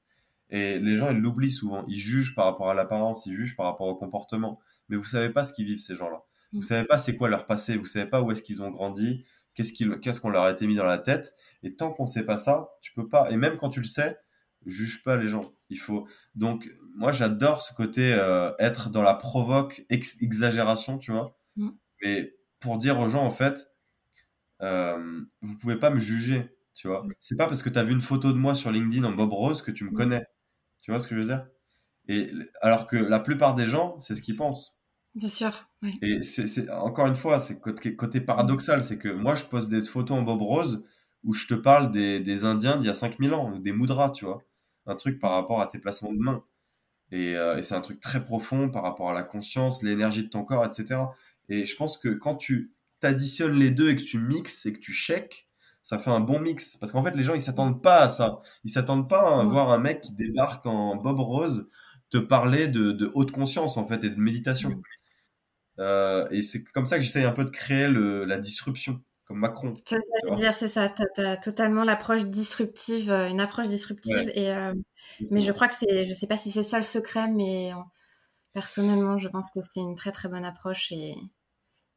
Et les gens, ils l'oublient souvent. Ils jugent par rapport à l'apparence, ils jugent par rapport au comportement. Mais vous savez pas ce qu'ils vivent, ces gens-là. Vous savez pas c'est quoi leur passé, vous savez pas où est-ce qu'ils ont grandi, qu'est-ce qu'on leur a été mis dans la tête. Et tant qu'on sait pas ça, tu peux pas. Et même quand tu le sais, juge pas les gens. Il faut. Donc, moi, j'adore ce côté euh, être dans la provoque, exagération, tu vois. Mm. Mais pour dire aux gens, en fait, euh, vous pouvez pas me juger, tu vois. C'est pas parce que tu as vu une photo de moi sur LinkedIn en Bob Rose que tu me connais. Tu vois ce que je veux dire? Et alors que la plupart des gens, c'est ce qu'ils pensent. Bien sûr. Oui. Et c'est encore une fois, c'est côté, côté paradoxal, c'est que moi je poste des photos en Bob Rose où je te parle des, des Indiens d'il y a 5000 ans, des moudras, tu vois. Un truc par rapport à tes placements de main. Et, euh, et c'est un truc très profond par rapport à la conscience, l'énergie de ton corps, etc. Et je pense que quand tu t'additionnes les deux et que tu mixes et que tu check, ça fait un bon mix. Parce qu'en fait, les gens, ils s'attendent pas à ça. Ils s'attendent pas à voir un mec qui débarque en Bob Rose te parler de, haute conscience, en fait, et de méditation. Euh, et c'est comme ça que j'essaye un peu de créer le, la disruption, comme Macron. C'est ça, dire, c'est ça. Tu as, totalement l'approche disruptive, euh, une approche disruptive. Et, euh, mais je crois que c'est, je sais pas si c'est ça le secret, mais personnellement, je pense que c'est une très très bonne approche et,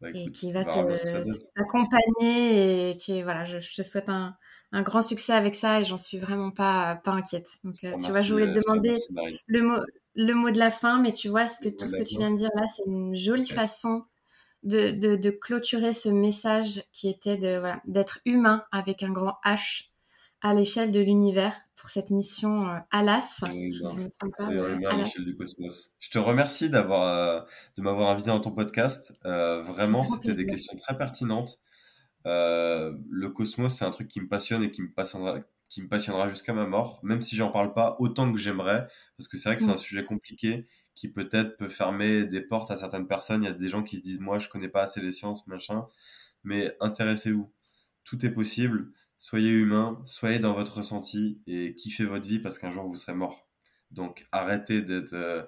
bah, et qui va t'accompagner et qui voilà, je, te souhaite un, un, grand succès avec ça et j'en suis vraiment pas pas inquiète. Donc euh, tu vois, je voulais te euh, demander le mot le mot de la fin, mais tu vois ce que tout ce que tu viens de dire là, c'est une jolie façon de, de, de, clôturer ce message qui était de voilà, d'être humain avec un grand H à l'échelle de l'univers pour cette mission euh, Alas. je du Cosmos. Je te remercie d'avoir euh, de m'avoir invité dans ton podcast. Euh, vraiment, c'était des questions très pertinentes. le Cosmos, c'est un truc qui me passionne et qui me passionnera, qui me passionnera jusqu'à ma mort, même si j'en parle pas autant que j'aimerais, parce que c'est vrai que c'est mm. un sujet compliqué qui peut-être peut fermer des portes à certaines personnes. Il y a des gens qui se disent moi je connais pas assez les sciences, machin. Mais intéressez-vous, tout est possible soyez humain, soyez dans votre ressenti et kiffez votre vie parce qu'un jour vous serez mort. Donc arrêtez d'être, euh,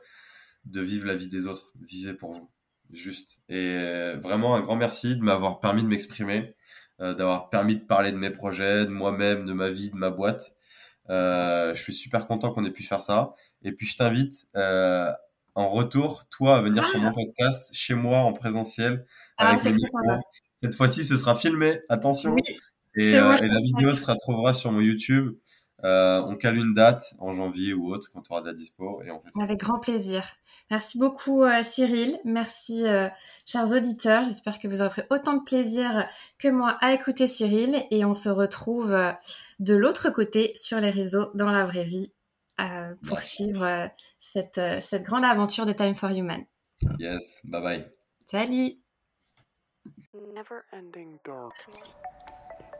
de vivre la vie des autres, vivez pour vous, juste. Et euh, vraiment un grand merci de m'avoir permis de m'exprimer, euh, d'avoir permis de parler de mes projets, de moi-même, de ma vie, de ma boîte. je suis super content qu'on ait pu faire ça. Et puis je t'invite en retour, toi, à venir sur mon ah. podcast, chez moi, en présentiel, ah, avec les micros. Cette fois-ci, ce sera filmé. Attention. Euh, et, la vidéo se retrouvera sur mon YouTube. Euh, on cale une date en janvier ou autre quand tu auras de la dispo et on fait Avec grand plaisir. Merci beaucoup euh, Cyril. Merci chers auditeurs. J'espère que vous aurez pris autant de plaisir que moi à écouter Cyril et on se retrouve de l'autre côté sur les réseaux dans la vraie vie pour suivre cette, cette grande aventure de Time for Human. Yes, bye bye. Salut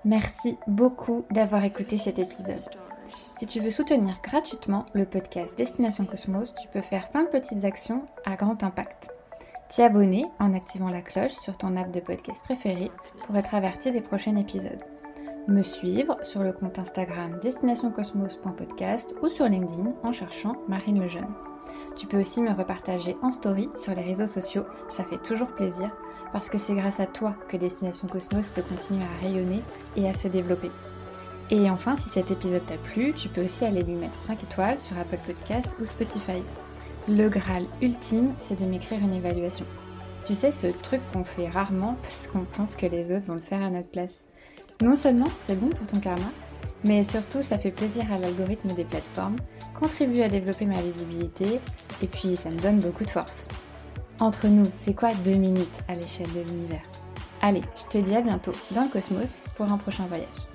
Merci beaucoup d'avoir écouté cet épisode. Si tu veux soutenir gratuitement le podcast Destination Cosmos, tu peux faire plein de petites actions à grand impact. T'y abonner en activant la cloche sur ton app de podcast préféré pour être averti des prochains épisodes. Me suivre sur le compte Instagram destinationcosmos.podcast ou sur LinkedIn en cherchant Marine Lejeune. Tu peux aussi me repartager en story sur les réseaux sociaux, ça fait toujours plaisir parce que c'est grâce à toi que Destination Cosmos peut continuer à rayonner et à se développer. Et enfin, si cet épisode t'a plu, tu peux aussi aller lui mettre 5 étoiles sur Apple Podcast ou Spotify. Le Graal ultime, c'est de m'écrire une évaluation. Tu sais, ce truc qu'on fait rarement parce qu'on pense que les autres vont le faire à notre place. Non seulement c'est bon pour ton karma, mais surtout ça fait plaisir à l'algorithme des plateformes, contribue à développer ma visibilité et puis ça me donne beaucoup de force. Entre nous, c'est quoi deux minutes à l'échelle de l'univers? Allez, je te dis à bientôt dans le cosmos pour un prochain voyage.